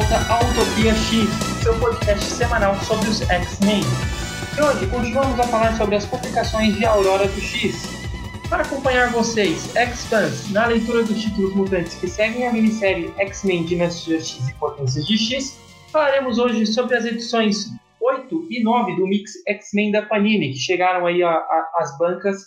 Volta ao Utopia X, seu podcast semanal sobre os X-Men. E hoje continuamos a falar sobre as publicações de Aurora do X. Para acompanhar vocês, X-Fans, na leitura dos títulos mutantes que seguem a minissérie X-Men Dinastia X e Potências de X, falaremos hoje sobre as edições 8 e 9 do Mix X-Men da Panini, que chegaram aí às bancas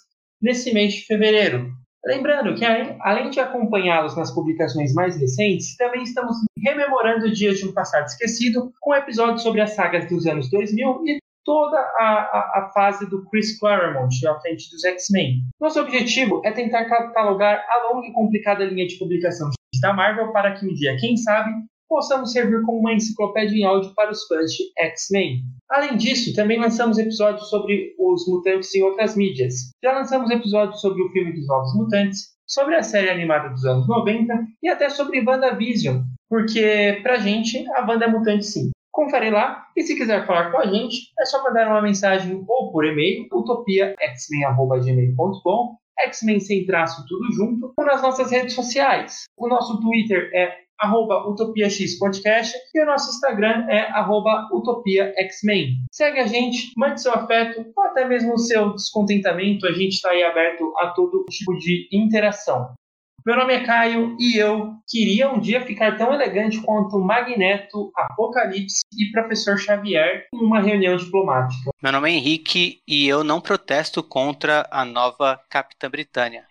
nesse mês de fevereiro. Lembrando que, além de acompanhá-los nas publicações mais recentes, também estamos rememorando dias de um passado esquecido com episódios sobre as sagas dos anos 2000 e toda a, a, a fase do Chris Claremont à frente dos X-Men. Nosso objetivo é tentar catalogar a longa e complicada linha de publicação da Marvel para que um dia, quem sabe, possamos servir como uma enciclopédia em áudio para os fãs de X-Men. Além disso, também lançamos episódios sobre os mutantes em outras mídias. Já lançamos episódios sobre o filme dos Novos Mutantes, sobre a série animada dos anos 90 e até sobre WandaVision, porque pra gente a Wanda é mutante sim. Confere lá e se quiser falar com a gente, é só mandar uma mensagem ou por e-mail utopiaxmen.gmail.com X-Men sem traço tudo junto, ou nas nossas redes sociais. O nosso Twitter é arroba Utopia X Podcast e o nosso Instagram é arroba Utopia X-Men. Segue a gente, mande seu afeto ou até mesmo seu descontentamento, a gente está aí aberto a todo tipo de interação. Meu nome é Caio e eu queria um dia ficar tão elegante quanto Magneto, Apocalipse e Professor Xavier em uma reunião diplomática. Meu nome é Henrique e eu não protesto contra a nova Capitã Britânia.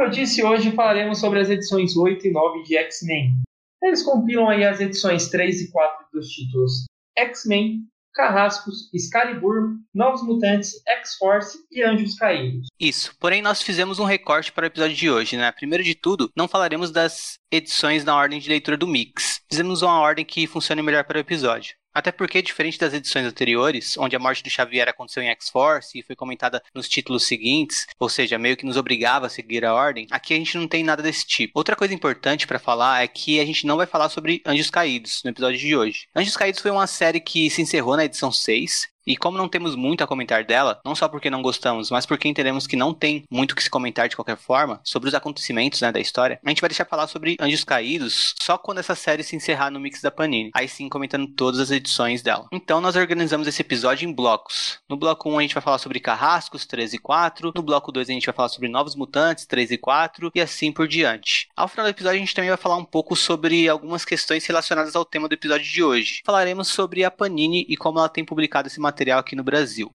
Como eu disse, hoje falaremos sobre as edições 8 e 9 de X-Men. Eles compilam aí as edições 3 e 4 dos títulos X-Men, Carrascos, Excalibur, Novos Mutantes, X-Force e Anjos Caídos. Isso, porém nós fizemos um recorte para o episódio de hoje, né? Primeiro de tudo, não falaremos das edições na ordem de leitura do Mix. Fizemos uma ordem que funcione melhor para o episódio. Até porque, diferente das edições anteriores, onde a morte do Xavier aconteceu em X-Force e foi comentada nos títulos seguintes, ou seja, meio que nos obrigava a seguir a ordem, aqui a gente não tem nada desse tipo. Outra coisa importante para falar é que a gente não vai falar sobre Anjos Caídos no episódio de hoje. Anjos Caídos foi uma série que se encerrou na edição 6 e como não temos muito a comentar dela, não só porque não gostamos, mas porque entendemos que não tem muito que se comentar de qualquer forma sobre os acontecimentos né, da história, a gente vai deixar falar sobre Anjos Caídos só quando essa série se encerrar no mix da Panini. Aí sim comentando todas as edições dela. Então nós organizamos esse episódio em blocos. No bloco 1 a gente vai falar sobre Carrascos 3 e 4, no bloco 2 a gente vai falar sobre Novos Mutantes 3 e 4 e assim por diante. Ao final do episódio a gente também vai falar um pouco sobre algumas questões relacionadas ao tema do episódio de hoje. Falaremos sobre a Panini e como ela tem publicado esse material material aqui no Brasil.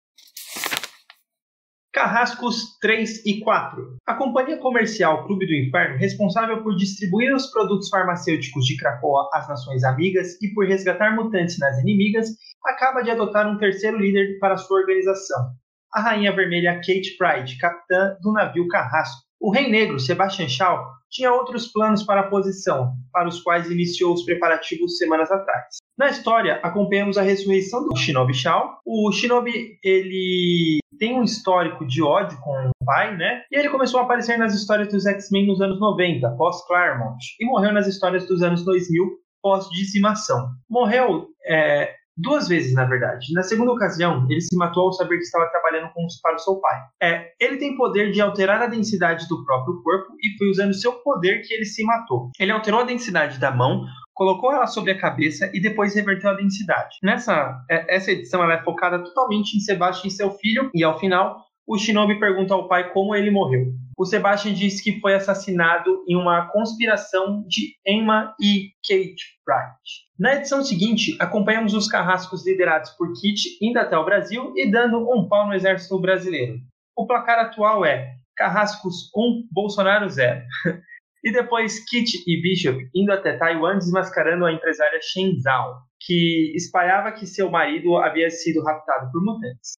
Carrascos 3 e 4. A companhia comercial Clube do Inferno, responsável por distribuir os produtos farmacêuticos de Krakoa às nações amigas e por resgatar mutantes nas inimigas, acaba de adotar um terceiro líder para sua organização, a Rainha Vermelha Kate Pride, capitã do navio Carrasco. O Rei Negro, Sebastian Shaw, tinha outros planos para a posição, para os quais iniciou os preparativos semanas atrás. Na história, acompanhamos a ressurreição do Shinobi Shao. O Shinobi, ele tem um histórico de ódio com o pai, né? E ele começou a aparecer nas histórias dos X-Men nos anos 90, pós-Claremont, e morreu nas histórias dos anos 2000, pós-dizimação. Morreu é, Duas vezes, na verdade. Na segunda ocasião, ele se matou ao saber que estava trabalhando com, para o seu pai. É, ele tem poder de alterar a densidade do próprio corpo e foi usando seu poder que ele se matou. Ele alterou a densidade da mão, colocou ela sobre a cabeça e depois reverteu a densidade. Nessa é, essa edição ela é focada totalmente em Sebastian e seu filho e ao final o Shinobi pergunta ao pai como ele morreu. O Sebastian diz que foi assassinado em uma conspiração de Emma e Kate Wright. Na edição seguinte, acompanhamos os carrascos liderados por Kit indo até o Brasil e dando um pau no exército brasileiro. O placar atual é Carrascos 1, Bolsonaro 0. e depois Kit e Bishop indo até Taiwan desmascarando a empresária Shen Zhao, que espalhava que seu marido havia sido raptado por mutantes.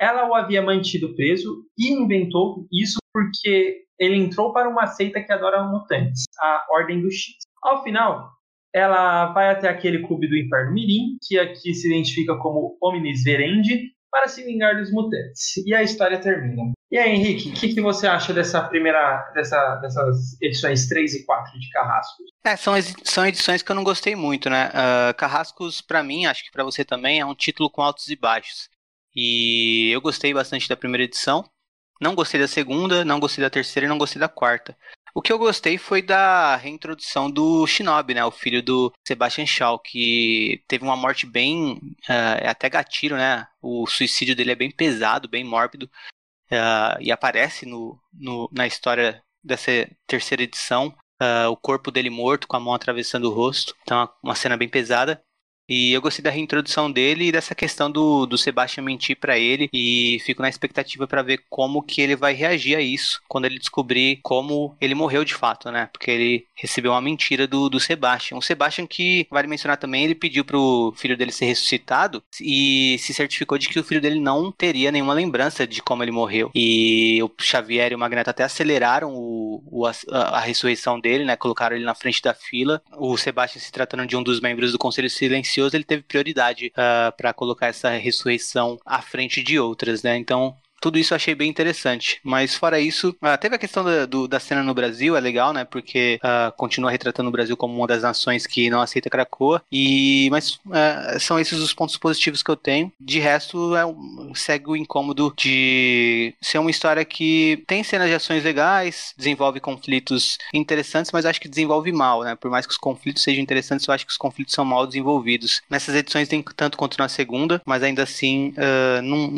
Ela o havia mantido preso e inventou isso porque ele entrou para uma seita que adora mutantes, a Ordem do X. Ao final, ela vai até aquele clube do Inferno Mirim, que aqui se identifica como Omnis Verendi, para se vingar dos mutantes. E a história termina. E aí, Henrique, o que, que, você acha dessa primeira, dessa, dessas edições 3 e 4 de Carrascos? É, são, são edições que eu não gostei muito, né? Uh, Carrascos, para mim, acho que para você também, é um título com altos e baixos. E eu gostei bastante da primeira edição. Não gostei da segunda, não gostei da terceira e não gostei da quarta. O que eu gostei foi da reintrodução do Shinobi, né? O filho do Sebastian Shaw, que teve uma morte bem. Uh, até gatilho, né? O suicídio dele é bem pesado, bem mórbido. Uh, e aparece no, no, na história dessa terceira edição. Uh, o corpo dele morto, com a mão atravessando o rosto. Então, uma cena bem pesada. E eu gostei da reintrodução dele e dessa questão do, do Sebastian mentir para ele. E fico na expectativa para ver como que ele vai reagir a isso quando ele descobrir como ele morreu de fato, né? Porque ele recebeu uma mentira do, do Sebastian. O Sebastian que, vale mencionar também, ele pediu pro filho dele ser ressuscitado e se certificou de que o filho dele não teria nenhuma lembrança de como ele morreu. E o Xavier e o Magneto até aceleraram o, o a, a, ressurreição dele, né? Colocaram ele na frente da fila. O Sebastian se tratando de um dos membros do Conselho Silencioso silencioso, ele teve prioridade uh, ah, para colocar essa ressurreição à frente de outras, né? Então, tudo isso eu achei bem interessante. Mas fora isso, uh, teve a questão da, do, da cena no Brasil, é legal, né? Porque uh, continua retratando o Brasil como uma das nações que não aceita Cracoa. E, mas uh, são esses os pontos positivos que eu tenho. De resto, é, segue o incômodo de ser uma história que tem cenas de ações legais, desenvolve conflitos interessantes, mas acho que desenvolve mal, né? Por mais que os conflitos sejam interessantes, eu acho que os conflitos são mal desenvolvidos. Nessas edições tem tanto quanto na segunda, mas ainda assim, não,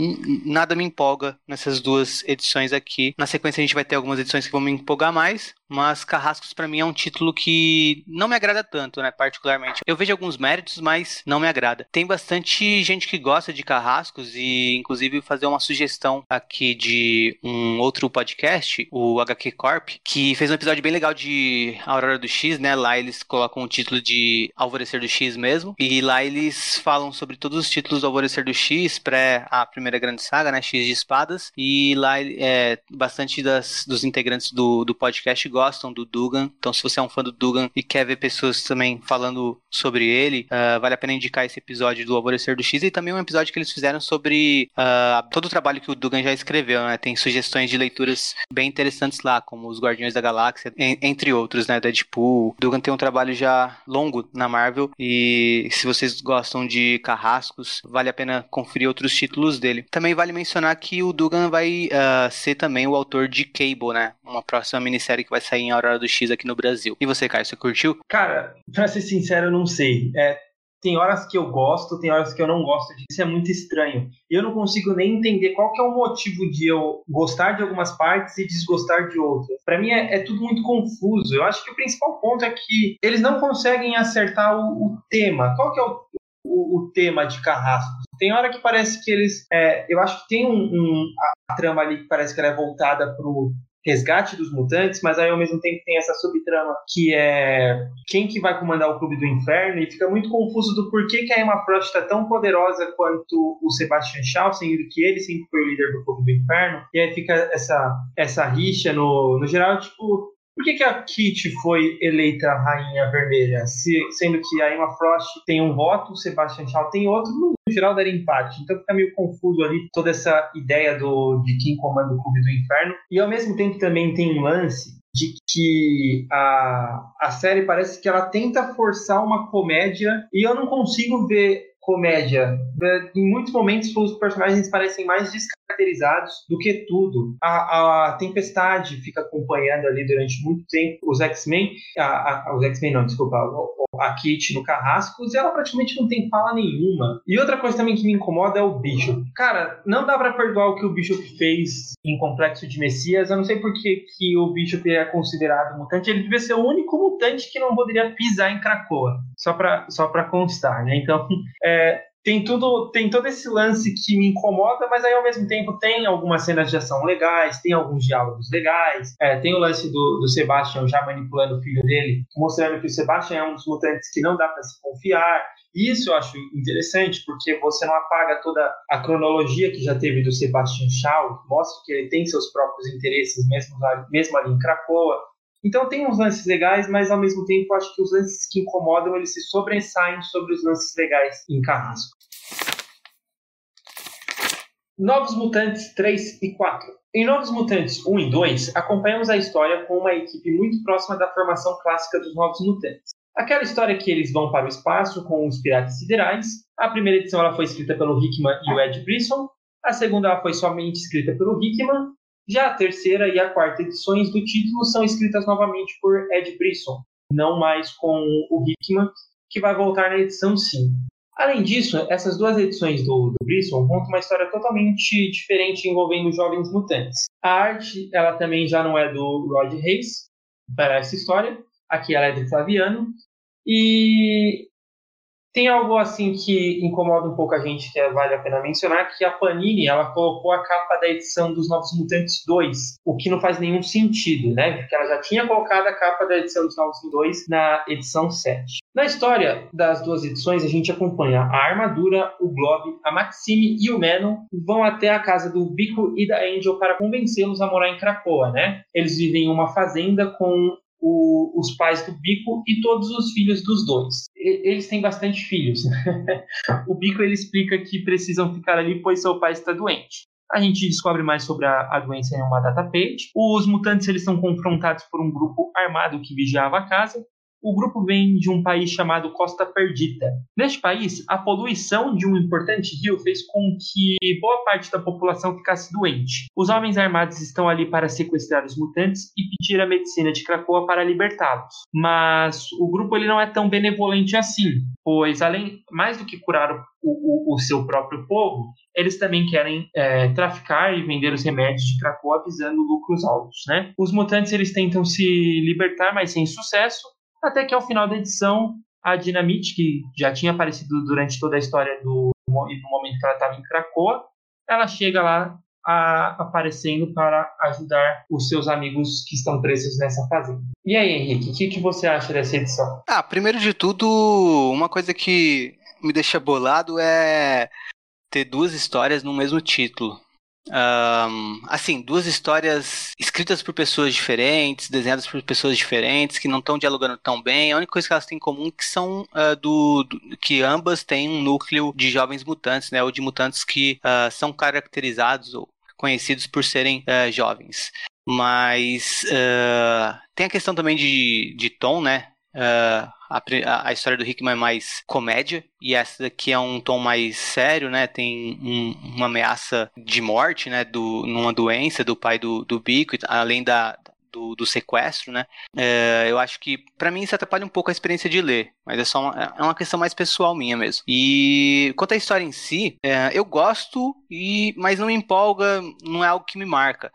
nada me empolga nessas duas edições aqui. Na sequência a gente vai ter algumas edições que vão me empolgar mais, mas Carrascos para mim é um título que não me agrada tanto, né, particularmente. Eu vejo alguns méritos, mas não me agrada. Tem bastante gente que gosta de Carrascos e inclusive fazer uma sugestão aqui de um outro podcast, o HQ Corp, que fez um episódio bem legal de Aurora do X, né? Lá eles colocam o título de Alvorecer do X mesmo, e lá eles falam sobre todos os títulos do Alvorecer do X, pré a primeira grande saga, né, X de espadas, e lá é bastante das, dos integrantes do, do podcast gostam do Dugan. Então, se você é um fã do Dugan e quer ver pessoas também falando sobre ele, uh, vale a pena indicar esse episódio do Alvorecer do X e também um episódio que eles fizeram sobre uh, todo o trabalho que o Dugan já escreveu, né? Tem sugestões de leituras bem interessantes lá, como Os Guardiões da Galáxia, entre outros, né? Deadpool. Dugan tem um trabalho já longo na Marvel e se vocês gostam de carrascos, vale a pena conferir outros títulos dele. Também vale mencionar que o Dugan vai uh, ser também o autor de Cable, né? Uma próxima minissérie que vai sair em Aurora do X aqui no Brasil. E você, Caio, você curtiu? Cara, pra ser sincero, eu não sei. É, tem horas que eu gosto, tem horas que eu não gosto disso, é muito estranho. Eu não consigo nem entender qual que é o motivo de eu gostar de algumas partes e desgostar de outras. Para mim é, é, tudo muito confuso. Eu acho que o principal ponto é que eles não conseguem acertar o, o tema. Qual que é o, o, o, tema de Carrasco? Tem hora que parece que eles. É, eu acho que tem um, um, a trama ali que parece que ela é voltada pro resgate dos mutantes, mas aí ao mesmo tempo tem essa subtrama que é quem que vai comandar o Clube do Inferno e fica muito confuso do porquê que a Emma Frost está tão poderosa quanto o Sebastian Shaw, sendo que ele sempre foi o líder do Clube do Inferno, e aí fica essa, essa rixa no, no geral, tipo, por que, que a Kitty foi eleita Rainha Vermelha? Se, sendo que a Emma Frost tem um voto, o Sebastian Shaw tem outro, no geral daria empate. Então fica meio confuso ali toda essa ideia do, de quem comanda o Clube do Inferno. E ao mesmo tempo também tem um lance de que a, a série parece que ela tenta forçar uma comédia e eu não consigo ver comédia. Em muitos momentos, os personagens parecem mais descaracterizados do que tudo. A, a Tempestade fica acompanhando ali durante muito tempo os X-Men, os X-Men não, desculpa, a Kit no Carrascos, e ela praticamente não tem fala nenhuma. E outra coisa também que me incomoda é o Bishop. Cara, não dá para perdoar o que o Bishop fez em Complexo de Messias. Eu não sei por que, que o Bishop é considerado mutante. Ele devia ser o único mutante que não poderia pisar em Krakoa. Só para só pra constar, né? Então, é, tem tudo, tem todo esse lance que me incomoda, mas aí ao mesmo tempo tem algumas cenas de ação legais, tem alguns diálogos legais, é, tem o lance do, do Sebastian já manipulando o filho dele, mostrando que o Sebastian é um dos mutantes que não dá para se confiar. Isso eu acho interessante, porque você não apaga toda a cronologia que já teve do Sebastian Shaw, mostra que ele tem seus próprios interesses, mesmo, mesmo ali em Cracoa. Então tem uns lances legais, mas ao mesmo tempo acho que os lances que incomodam eles se sobressaem sobre os lances legais em Carrasco. Novos Mutantes 3 e 4. Em Novos Mutantes 1 e 2, acompanhamos a história com uma equipe muito próxima da formação clássica dos Novos Mutantes. Aquela história que eles vão para o espaço com os piratas siderais. A primeira edição ela foi escrita pelo Hickman e o Ed Brisson. A segunda ela foi somente escrita pelo Hickman. Já a terceira e a quarta edições do título são escritas novamente por Ed Brisson, não mais com o Hickman, que vai voltar na edição 5. Além disso, essas duas edições do, do Brisson contam uma história totalmente diferente envolvendo jovens mutantes. A arte, ela também já não é do Rod Reis, para essa história. Aqui ela é do Flaviano. E tem algo assim que incomoda um pouco a gente, que vale a pena mencionar, que a Panini ela colocou a capa da edição dos Novos Mutantes 2, o que não faz nenhum sentido, né? Porque ela já tinha colocado a capa da edição dos Novos Mutantes 2 na edição 7. Na história das duas edições, a gente acompanha a Armadura, o Globe, a Maxime e o Menon vão até a casa do Bico e da Angel para convencê-los a morar em Krakoa, né? Eles vivem em uma fazenda com o, os pais do Bico e todos os filhos dos dois. E, eles têm bastante filhos. Né? o Bico ele explica que precisam ficar ali pois seu pai está doente. A gente descobre mais sobre a, a doença em uma data page. Os mutantes eles são confrontados por um grupo armado que vigiava a casa o grupo vem de um país chamado Costa Perdita. Neste país, a poluição de um importante rio fez com que boa parte da população ficasse doente. Os homens armados estão ali para sequestrar os mutantes e pedir a medicina de Krakoa para libertá-los. Mas o grupo ele não é tão benevolente assim, pois além mais do que curar o, o, o seu próprio povo, eles também querem é, traficar e vender os remédios de Krakoa visando lucros altos, né? Os mutantes eles tentam se libertar, mas sem sucesso, até que ao final da edição, a Dinamite, que já tinha aparecido durante toda a história do no momento que ela estava em Cracoa, ela chega lá a, aparecendo para ajudar os seus amigos que estão presos nessa fazenda. E aí, Henrique, o que, que você acha dessa edição? Ah, primeiro de tudo, uma coisa que me deixa bolado é ter duas histórias no mesmo título. Um, assim, duas histórias escritas por pessoas diferentes, desenhadas por pessoas diferentes, que não estão dialogando tão bem. A única coisa que elas têm em comum é que são uh, do, do, que ambas têm um núcleo de jovens mutantes, né, ou de mutantes que uh, são caracterizados ou conhecidos por serem uh, jovens. Mas tem a questão também de, de tom, né? A, a, história do Hickman é mais comédia e essa daqui é um tom mais sério, né? Tem um, uma ameaça de morte, né? Do, numa doença do pai do, do Bico, além da, do, do, sequestro, né? É, eu acho que, para mim, isso atrapalha um pouco a experiência de ler, mas é só uma, é uma questão mais pessoal minha mesmo. E quanto à história em si, é, eu gosto, e mas não me empolga, não é algo que me marca.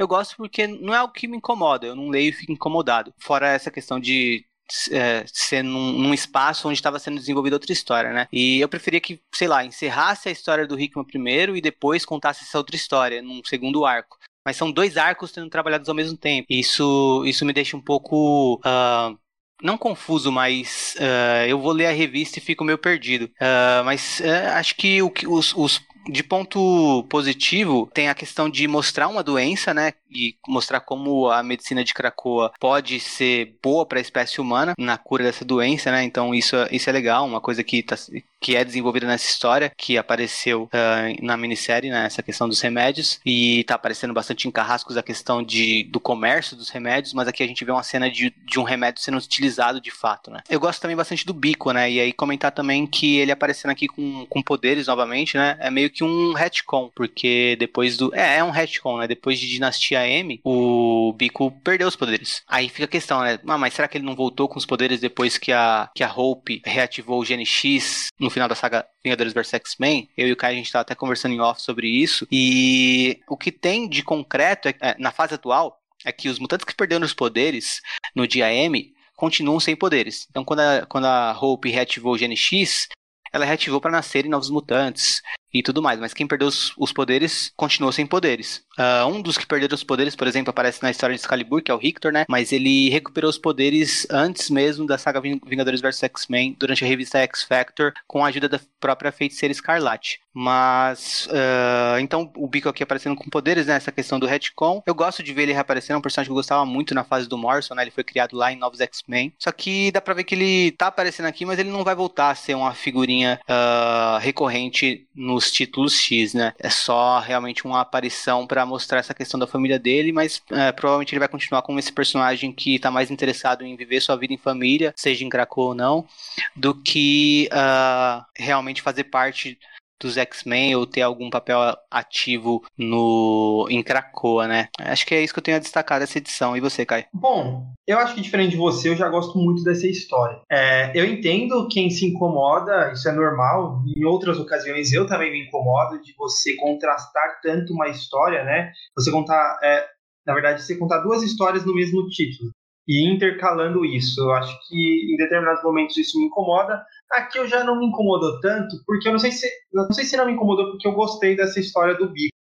Eu gosto porque não é algo que me incomoda, eu não leio e fico incomodado. Fora essa questão de é, ser num, num, espaço onde estava sendo desenvolvida outra história, né? E eu preferia que, sei lá, encerrasse a história do Hickman primeiro e depois contasse essa outra história, num segundo arco. Mas são dois arcos sendo trabalhados ao mesmo tempo. Isso, isso me deixa um pouco. Uh, não confuso, mas uh, eu vou ler a revista e fico meio perdido. Uh, mas uh, acho que o, os, os, de ponto positivo, tem a questão de mostrar uma doença, né? E mostrar como a medicina de Krakoa pode ser boa para a espécie humana na cura dessa doença, né? Então isso, isso é legal, uma coisa que, tá, que é desenvolvida nessa história, que apareceu uh, na minissérie, né? Essa questão dos remédios. E tá aparecendo bastante em carrascos a questão de, do comércio dos remédios, mas aqui a gente vê uma cena de, de um remédio sendo utilizado de fato, né? Eu gosto também bastante do Bico, né? E aí comentar também que ele aparecendo aqui com, com poderes novamente, né? É meio que um retcon, porque depois do. É, é um retcon, né? Depois de Dinastia M, o Bico perdeu os poderes. Aí fica a questão, né? Ah, mas será que ele não voltou com os poderes depois que a, que a Hope reativou o Gene X no final da saga Vingadores vs X-Men? Eu e o Kai a gente tava até conversando em off sobre isso. E o que tem de concreto é, é, na fase atual é que os mutantes que perderam os poderes no dia M continuam sem poderes. Então, quando a, quando a Hope reativou o Gene X, ela reativou para nascerem novos mutantes e tudo mais, mas quem perdeu os, os poderes continuou sem poderes. Uh, um dos que perderam os poderes, por exemplo, aparece na história de Excalibur, que é o Rictor, né? Mas ele recuperou os poderes antes mesmo da saga Vingadores vs X-Men, durante a revista X Factor, com a ajuda da própria feiticeira Escarlate. Mas, uh, então, o Bico aqui aparecendo com poderes, né? Essa questão do retcon. Eu gosto de ver ele reaparecendo, é um personagem que eu gostava muito na fase do Morrison, né? Ele foi criado lá em Novos X-Men. Só que dá pra ver que ele tá aparecendo aqui, mas ele não vai voltar a ser uma figurinha uh, recorrente nos títulos X, né? É só realmente uma aparição para mostrar essa questão da família dele, mas é, provavelmente ele vai continuar como esse personagem que está mais interessado em viver sua vida em família, seja em Krakow ou não, do que uh, realmente fazer parte dos X-Men ou ter algum papel ativo no em Krakoa, né? Acho que é isso que eu tenho a destacar dessa edição. E você, Kai? Bom, eu acho que diferente de você, eu já gosto muito dessa história. É, eu entendo quem se incomoda, isso é normal. Em outras ocasiões eu também me incomodo de você contrastar tanto uma história, né? Você contar, é, na verdade, você contar duas histórias no mesmo título e intercalando isso. Eu acho que em determinados momentos isso me incomoda. Aqui eu já não me incomodou tanto, porque eu não sei se não sei se não me incomodou porque eu gostei dessa história do bico.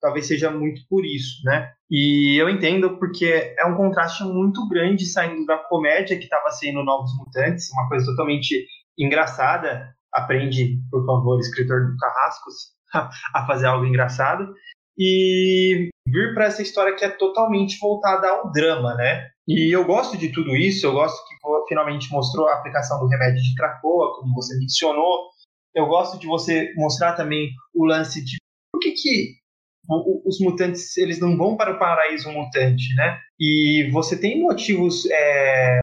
Talvez seja muito por isso, né? E eu entendo porque é um contraste muito grande saindo da comédia que estava sendo Novos Mutantes, uma coisa totalmente engraçada. Aprende, por favor, escritor do Carrascos, a fazer algo engraçado e vir para essa história que é totalmente voltada ao drama, né? E eu gosto de tudo isso, eu gosto que finalmente mostrou a aplicação do remédio de Krakoa, como você mencionou. Eu gosto de você mostrar também o lance de por que, que os mutantes eles não vão para o paraíso mutante, né? E você tem motivos é,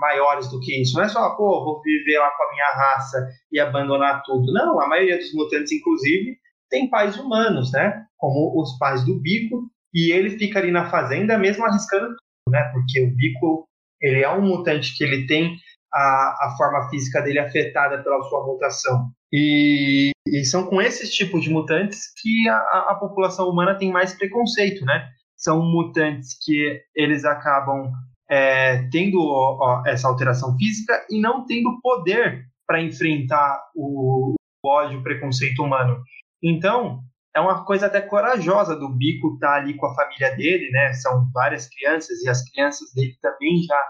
maiores do que isso. Não é só, pô, vou viver lá com a minha raça e abandonar tudo. Não, a maioria dos mutantes, inclusive, tem pais humanos, né? Como os pais do Bico, e ele fica ali na fazenda mesmo arriscando né? Porque o Bico, ele é um mutante que ele tem a, a forma física dele afetada pela sua mutação. E, e são com esses tipos de mutantes que a, a, população humana tem mais preconceito, né? São mutantes que eles acabam é, tendo ó, essa alteração física e não tendo poder para enfrentar o, o ódio, o preconceito humano. Então, é uma coisa até corajosa do Bico estar tá ali com a família dele, né? São várias crianças e as crianças dele também já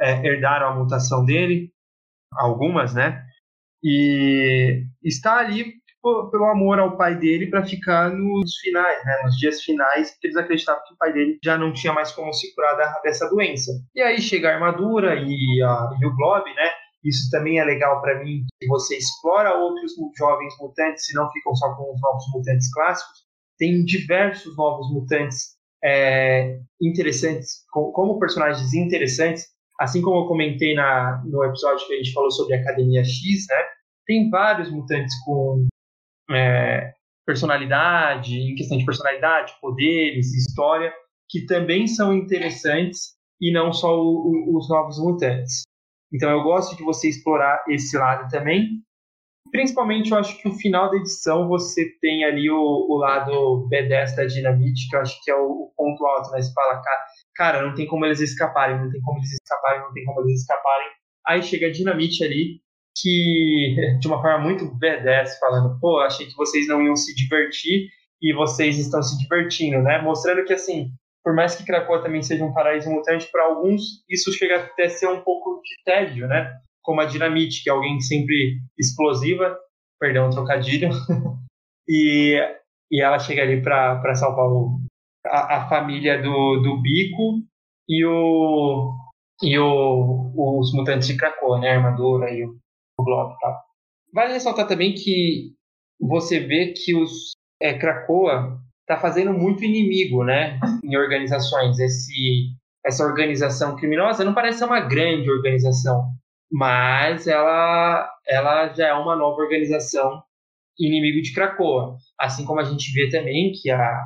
é, herdaram a mutação dele, algumas, né? E está ali pelo amor ao pai dele para ficar nos finais, né, nos dias finais, porque eles acreditavam que o pai dele já não tinha mais como se curar dessa doença. E aí chega a armadura e, a, e o Blob, né, isso também é legal para mim, que você explora outros jovens mutantes e não ficam só com os novos mutantes clássicos. Tem diversos novos mutantes é, interessantes, como personagens interessantes, assim como eu comentei na, no episódio que a gente falou sobre Academia X, né? Tem vários mutantes com é, personalidade, em questão de personalidade, poderes, história, que também são interessantes e não só o, o, os novos mutantes. Então eu gosto de você explorar esse lado também. Principalmente eu acho que o final da edição você tem ali o, o lado B10 da Dinamite, que eu acho que é o, o ponto alto, né? Você fala, cara, cara, não tem como eles escaparem, não tem como eles escaparem, não tem como eles escaparem. Aí chega a Dinamite ali, que de uma forma muito B10, falando, pô, achei que vocês não iam se divertir e vocês estão se divertindo, né? Mostrando que assim, por mais que Krakoa também seja um paraíso mutante, para alguns isso chega até a ser um pouco de tédio, né? Como a Dinamite, que é alguém sempre explosiva, perdão, trocadilho, e, e ela chega ali para salvar o, a, a, família do, do Bico e o e o, os mutantes de Krakoa, né? A armadura e o, o Blob e tal. Vale ressaltar também que você vê que os é, Krakoa está fazendo muito inimigo, né, em organizações. Esse, essa organização criminosa não parece ser uma grande organização, mas ela, ela já é uma nova organização inimigo de Krakoa. Assim como a gente vê também que a,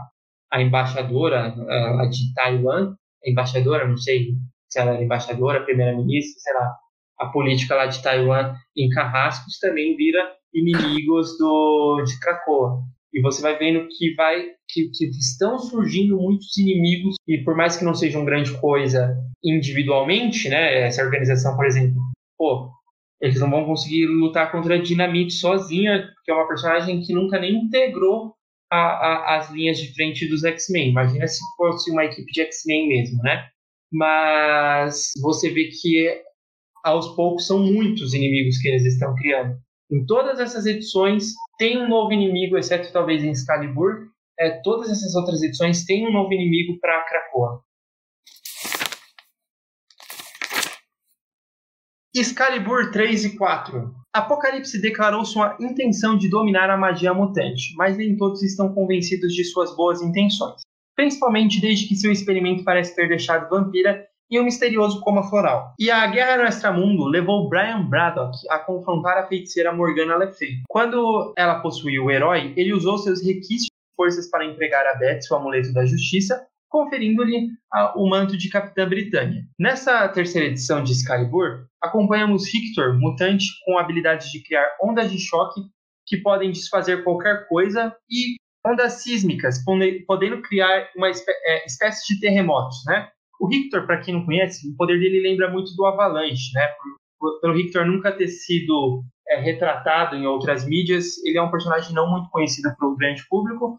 a embaixadora a, de Taiwan, a embaixadora, não sei se ela era embaixadora, primeira-ministra, sei lá, a política lá de Taiwan em Carrascos também vira inimigos do, de Krakoa e você vai vendo que vai que, que, estão surgindo muitos inimigos e por mais que não sejam grande coisa individualmente, né, essa organização, por exemplo, pô, eles não vão conseguir lutar contra a Dinamite sozinha, que é uma personagem que nunca nem integrou a, a, as linhas de frente dos X-Men. Imagina se fosse uma equipe de X-Men mesmo, né? Mas você vê que aos poucos são muitos inimigos que eles estão criando. Em todas essas edições tem um novo inimigo, exceto talvez em Excalibur. É, todas essas outras edições têm um novo inimigo para Krakoa. Excalibur 3 e 4. Apocalipse declarou sua intenção de dominar a magia mutante, mas nem todos estão convencidos de suas boas intenções. Principalmente desde que seu experimento parece ter deixado Vampira e um misterioso coma floral. E a Guerra no Extramundo levou Brian Braddock a confrontar a feiticeira Morgana Le Fay. Quando ela possuiu o herói, ele usou seus requisitos de forças para entregar a Beth o amuleto da justiça, conferindo-lhe o manto de Capitã Britânia. Nessa terceira edição de Excalibur, acompanhamos Victor, mutante com habilidades de criar ondas de choque que podem desfazer qualquer coisa e ondas sísmicas, podendo criar uma é, espécie de terremotos, né? O Richter, para quem não conhece, o poder dele lembra muito do Avalanche, né? Pelo Richter nunca ter sido é, retratado em outras mídias, ele é um personagem não muito conhecido para o grande público,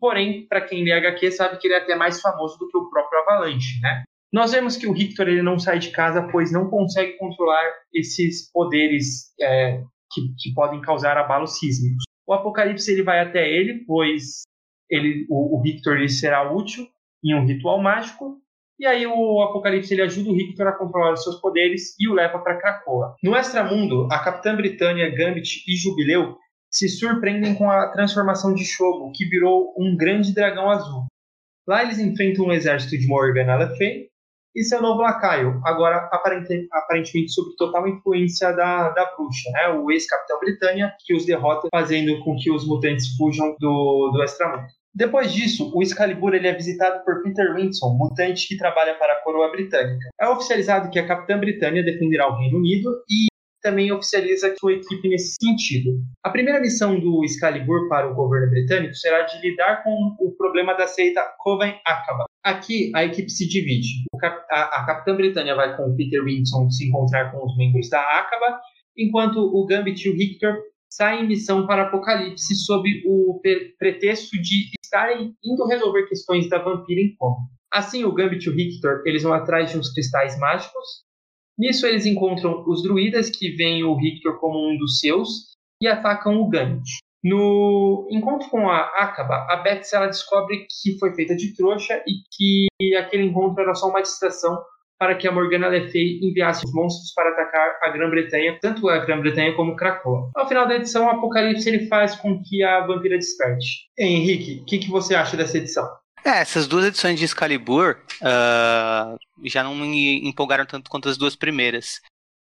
porém, para quem lê HQ, sabe que ele é até mais famoso do que o próprio Avalanche, né? Nós vemos que o Richter ele não sai de casa, pois não consegue controlar esses poderes é, que, que, podem causar abalos sísmicos. O Apocalipse ele vai até ele, pois ele, o, o Richter ele será útil em um ritual mágico, e aí o Apocalipse ele ajuda o Richter a controlar os seus poderes e o leva para Krakoa. No Extramundo, a Capitã Britânia, Gambit e Jubileu se surpreendem com a transformação de Shogo, que virou um grande dragão azul. Lá eles enfrentam um exército de Morgan Le e seu novo lacaio, agora aparentemente sob total influência da, da bruxa, né? o ex-capitão Britânia, que os derrota, fazendo com que os mutantes fujam do, do Extramundo. Depois disso, o Excalibur ele é visitado por Peter Winson, mutante que trabalha para a coroa britânica. É oficializado que a Capitã Britânia defenderá o Reino Unido e também oficializa sua equipe nesse sentido. A primeira missão do Excalibur para o governo britânico será de lidar com o problema da seita Coven Akaba. Aqui a equipe se divide. Cap a, a Capitã Britânia vai com o Peter Winson se encontrar com os membros da Akaba, enquanto o Gambit e o Victor saem em missão para Apocalipse sob o pretexto de estarem indo resolver questões da vampira em coma. Assim, o Gambit e o Victor eles vão atrás de uns cristais mágicos. Nisso, eles encontram os druidas que veem o Victor como um dos seus e atacam o Gambit. No encontro com a Acaba, a Betsy ela descobre que foi feita de trouxa e que aquele encontro era só uma distração para que a Morgana Le Fay enviasse os monstros para atacar a Grã-Bretanha, tanto a Grã-Bretanha como Krakoa. Ao final da edição, o Apocalipse ele faz com que a vampira desperte. Henrique, o que, que você acha dessa edição? É, essas duas edições de Excalibur uh, já não me empolgaram tanto quanto as duas primeiras.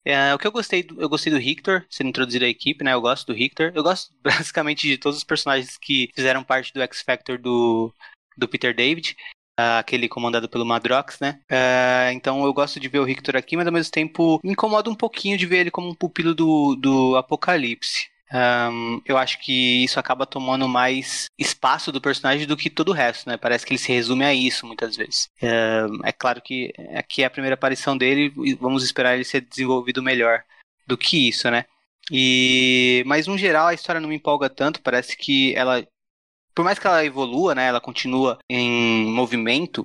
É, o que eu gostei, eu gostei do Richter, sendo introduzido à equipe, né? Eu gosto do Richter. Eu gosto basicamente de todos os personagens que fizeram parte do X Factor do, do Peter David. Aquele comandado pelo Madrox, né? Uh, então eu gosto de ver o Richter aqui, mas ao mesmo tempo me incomoda um pouquinho de ver ele como um pupilo do, do Apocalipse. Um, eu acho que isso acaba tomando mais espaço do personagem do que todo o resto, né? Parece que ele se resume a isso muitas vezes. Um, é claro que aqui é a primeira aparição dele e vamos esperar ele ser desenvolvido melhor do que isso, né? E mas no geral a história não me empolga tanto, parece que ela por mais que ela evolua, né, ela continua em movimento,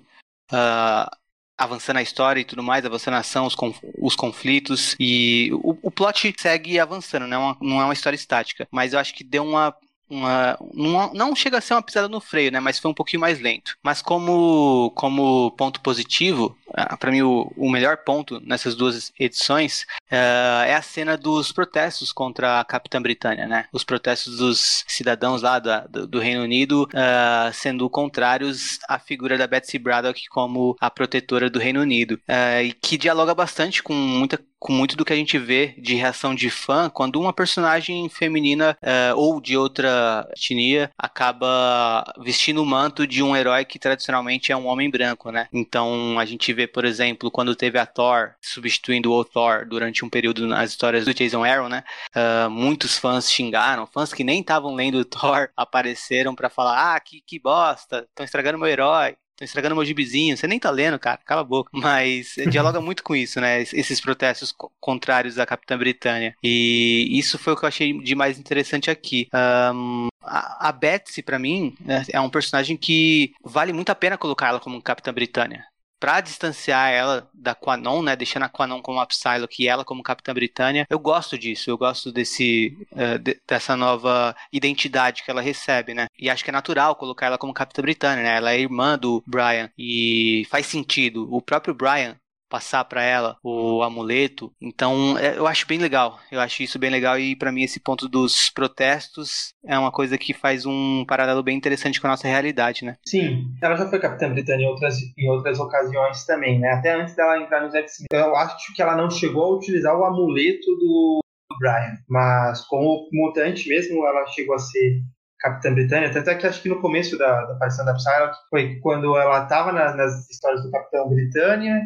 uh, avançando a história e tudo mais, avançando a ação, os, conf os conflitos, e o, o plot segue avançando, né, uma, não é uma história estática, mas eu acho que deu uma uma, uma, não chega a ser uma pisada no freio, né? Mas foi um pouquinho mais lento. Mas como, como ponto positivo, ah, para mim o, o, melhor ponto nessas duas edições uh, é a cena dos protestos contra a Capitã Britânia, né? Os protestos dos cidadãos lá da, do, do, Reino Unido uh, sendo contrários à figura da Betsy Braddock como a protetora do Reino Unido. Uh, e que dialoga bastante com muita com muito do que a gente vê de reação de fã quando uma personagem feminina uh, ou de outra etnia acaba vestindo o manto de um herói que tradicionalmente é um homem branco, né? Então a gente vê, por exemplo, quando teve a Thor substituindo o Thor durante um período nas histórias do Jason Aaron, né? Uh, muitos fãs xingaram, fãs que nem estavam lendo Thor apareceram para falar: ah, que, que bosta, estão estragando meu herói tô estragando meu gibizinho, você nem tá lendo, cara, cala a boca. Mas dialoga muito com isso, né? Esses protestos contrários à Capitã Britânia. E isso foi o que eu achei de mais interessante aqui. Um, a, a Betsy, para mim, é, é um personagem que vale muito a pena colocar ela como Capitã Britânia para distanciar ela da Quanon, né, deixando a Quanon como a Psylocke e ela como Capitã Britânia. Eu gosto disso, eu gosto desse uh, de, dessa nova identidade que ela recebe, né? E acho que é natural colocar ela como Capitã Britânia, né? Ela é irmã do Brian e faz sentido. O próprio Brian passar para ela o amuleto. Então, é, eu acho bem legal. Eu acho isso bem legal e para mim esse ponto dos protestos é uma coisa que faz um paralelo bem interessante com a nossa realidade, né? Sim, ela já foi Capitã Britânia em outras, em outras ocasiões também, né? Até antes dela entrar nos X-Men. Eu acho que ela não chegou a utilizar o amuleto do Brian, mas como mutante mesmo, ela chegou a ser Capitã Britânia, tanto é que acho que no começo da, da aparição da Psylocke foi quando ela estava na, nas histórias do Capitão Britânia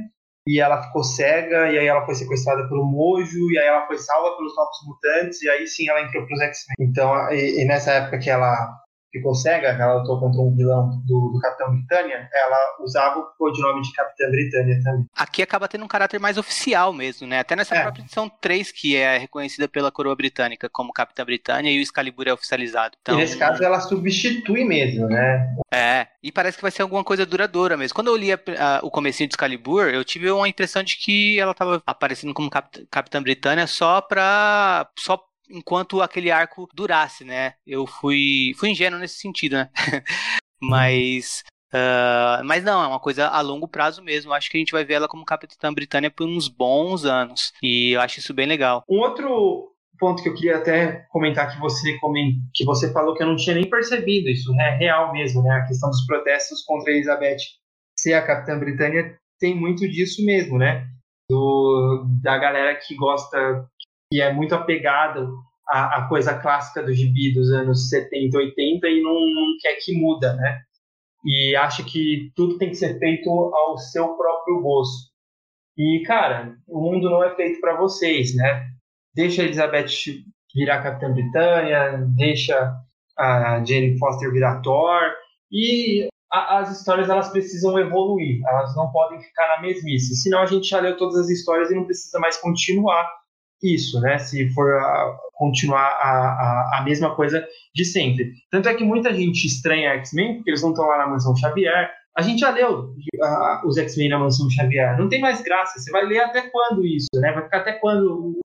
e ela ficou cega e aí ela foi sequestrada pelo Mojo e aí ela foi salva pelos Novos Mutantes e aí sim ela entrou para os X-Men. Então, e, e, nessa época que ela ficou cega, ela lutou contra um vilão do, do Capitão Britânia, ela usava o codinome de Capitã Britânia também. Aqui acaba tendo um caráter mais oficial mesmo, né? Até nessa é. própria edição 3, que é reconhecida pela coroa britânica como Capitã Britânia e o Excalibur é oficializado. Então, e nesse caso ela substitui mesmo, né? É, e parece que vai ser alguma coisa duradoura mesmo. Quando eu li a, a, o comecinho de Excalibur, eu tive uma impressão de que ela estava aparecendo como Cap, Capitã Britânia só pra... Só enquanto aquele arco durasse, né? Eu fui, fui ingênuo nesse sentido, né? mas. Uh, mas não, é uma coisa a longo prazo mesmo. Acho que a gente vai ver ela como Capitã Britânia por uns bons anos. E eu acho isso bem legal. Um outro ponto que eu queria até comentar que você que você falou que eu não tinha nem percebido, isso é real mesmo, né? A questão dos protestos contra a Elizabeth ser a Capitã Britânia tem muito disso mesmo, né? Do, da galera que gosta que é muito apegado à, à, coisa clássica do gibi dos anos 70, 80 e não, não quer que muda, né? E acha que tudo tem que ser feito ao seu próprio gosto. E, cara, o mundo não é feito para vocês, né? Deixa a Elizabeth virar Capitã Britânia, deixa a Jane Foster virar Thor, e a, as histórias elas precisam evoluir, elas não podem ficar na mesmice, senão a gente já leu todas as histórias e não precisa mais continuar isso, né? Se for a, continuar a, a, a, mesma coisa de sempre. Tanto é que muita gente estranha X-Men, porque eles não estão lá na Mansão Xavier. A gente já leu uh, os X-Men na Mansão Xavier. Não tem mais graça. Você vai ler até quando isso, né? Vai ficar até quando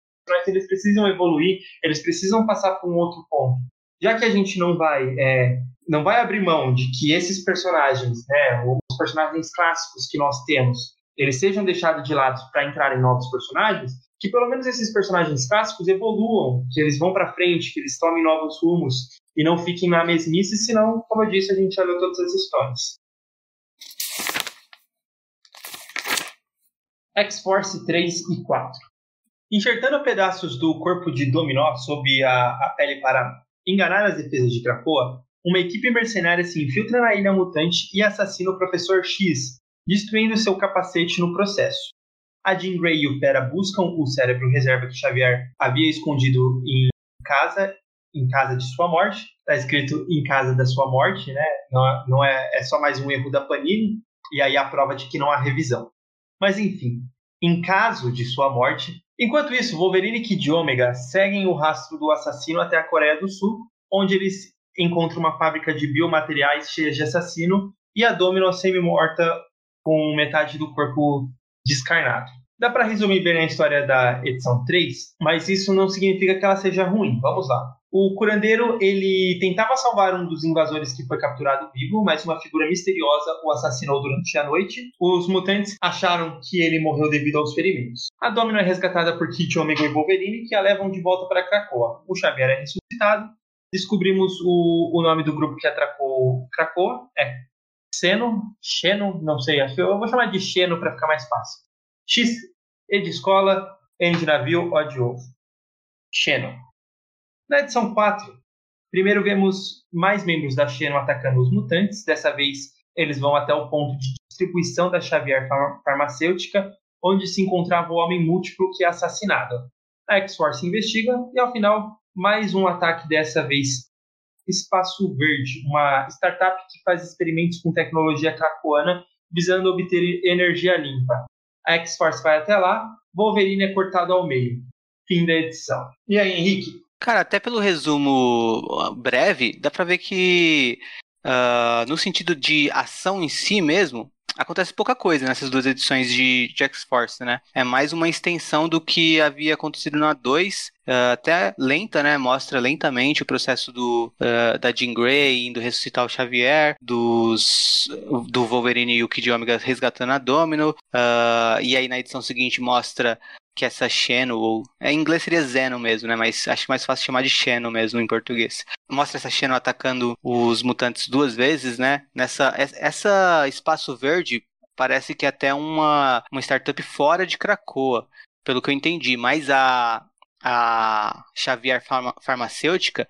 eles precisam evoluir, eles precisam passar por um outro ponto. Já que a gente não vai, é, não vai abrir mão de que esses personagens, né, os personagens clássicos que nós temos, eles sejam deixados de lado para entrar em novos personagens, que pelo menos esses personagens clássicos evoluam, que eles vão para frente, que eles tomem novos rumos e não fiquem na mesmice, senão, como eu disse, a gente já leu todas as histórias. X-Force 3 e 4. Enxertando pedaços do corpo de Dominó sob a, a pele para enganar as defesas de Krakoa, uma equipe mercenária se infiltra na ilha mutante e assassina o Professor X, destruindo seu capacete no processo a Jean Grey e o Pera buscam o cérebro reserva que Xavier havia escondido em casa, em casa de sua morte. Está escrito em casa da sua morte, né? Não, não é, é só mais um erro da Panini, e aí a prova de que não há revisão. Mas enfim, em caso de sua morte. Enquanto isso, Wolverine e Kid Omega seguem o rastro do assassino até a Coreia do Sul, onde eles encontram uma fábrica de biomateriais cheia de assassino e a Domino semi-morta com metade do corpo descarnado. Dá para resumir bem a história da edição 3, mas isso não significa que ela seja ruim. Vamos lá. O curandeiro, ele tentava salvar um dos invasores que foi capturado vivo, mas uma figura misteriosa o assassinou durante a noite. Os mutantes acharam que ele morreu devido aos ferimentos. A Domino é resgatada por Kit, Omega e Wolverine, que a levam de volta para Krakoa. O Xavier é ressuscitado. Descobrimos o, o nome do grupo que atracou Krakoa. É Xeno, Xeno, não sei, acho que eu vou chamar de Xeno para ficar mais fácil. X, E de escola, N de navio, O de ovo. Xeno. Na edição 4, primeiro vemos mais membros da Xeno atacando os mutantes. Dessa vez, eles vão até o ponto de distribuição da Xavier Farmacêutica, onde se encontrava o Homem Múltiplo que é assassinado. A X-Force investiga e, ao final, mais um ataque dessa vez Espaço Verde, uma startup que faz experimentos com tecnologia cracoana visando obter energia limpa. A X-Force vai até lá, Wolverine é cortado ao meio. Fim da edição. E aí, Henrique? Cara, até pelo resumo breve, dá pra ver que uh, no sentido de ação em si mesmo, acontece pouca coisa nessas duas edições de, de X-Force, né? É mais uma extensão do que havia acontecido na 2, uh, eh, até lenta, né? Mostra lentamente o processo do, uh, da Jean Grey indo ressuscitar o Xavier, dos, do Wolverine e o Kid Omega resgatando a Domino, uh, e aí na edição seguinte mostra que essa Xeno, ou é, em inglês seria Zeno mesmo, né? Mas acho mais fácil chamar de Xeno mesmo em português. Mostra essa Xeno atacando os mutantes duas vezes, né? Nessa essa espaço verde parece que é até uma, uma startup fora de Krakoa, pelo que eu entendi, mas a a Xavier Farma, Farmacêutica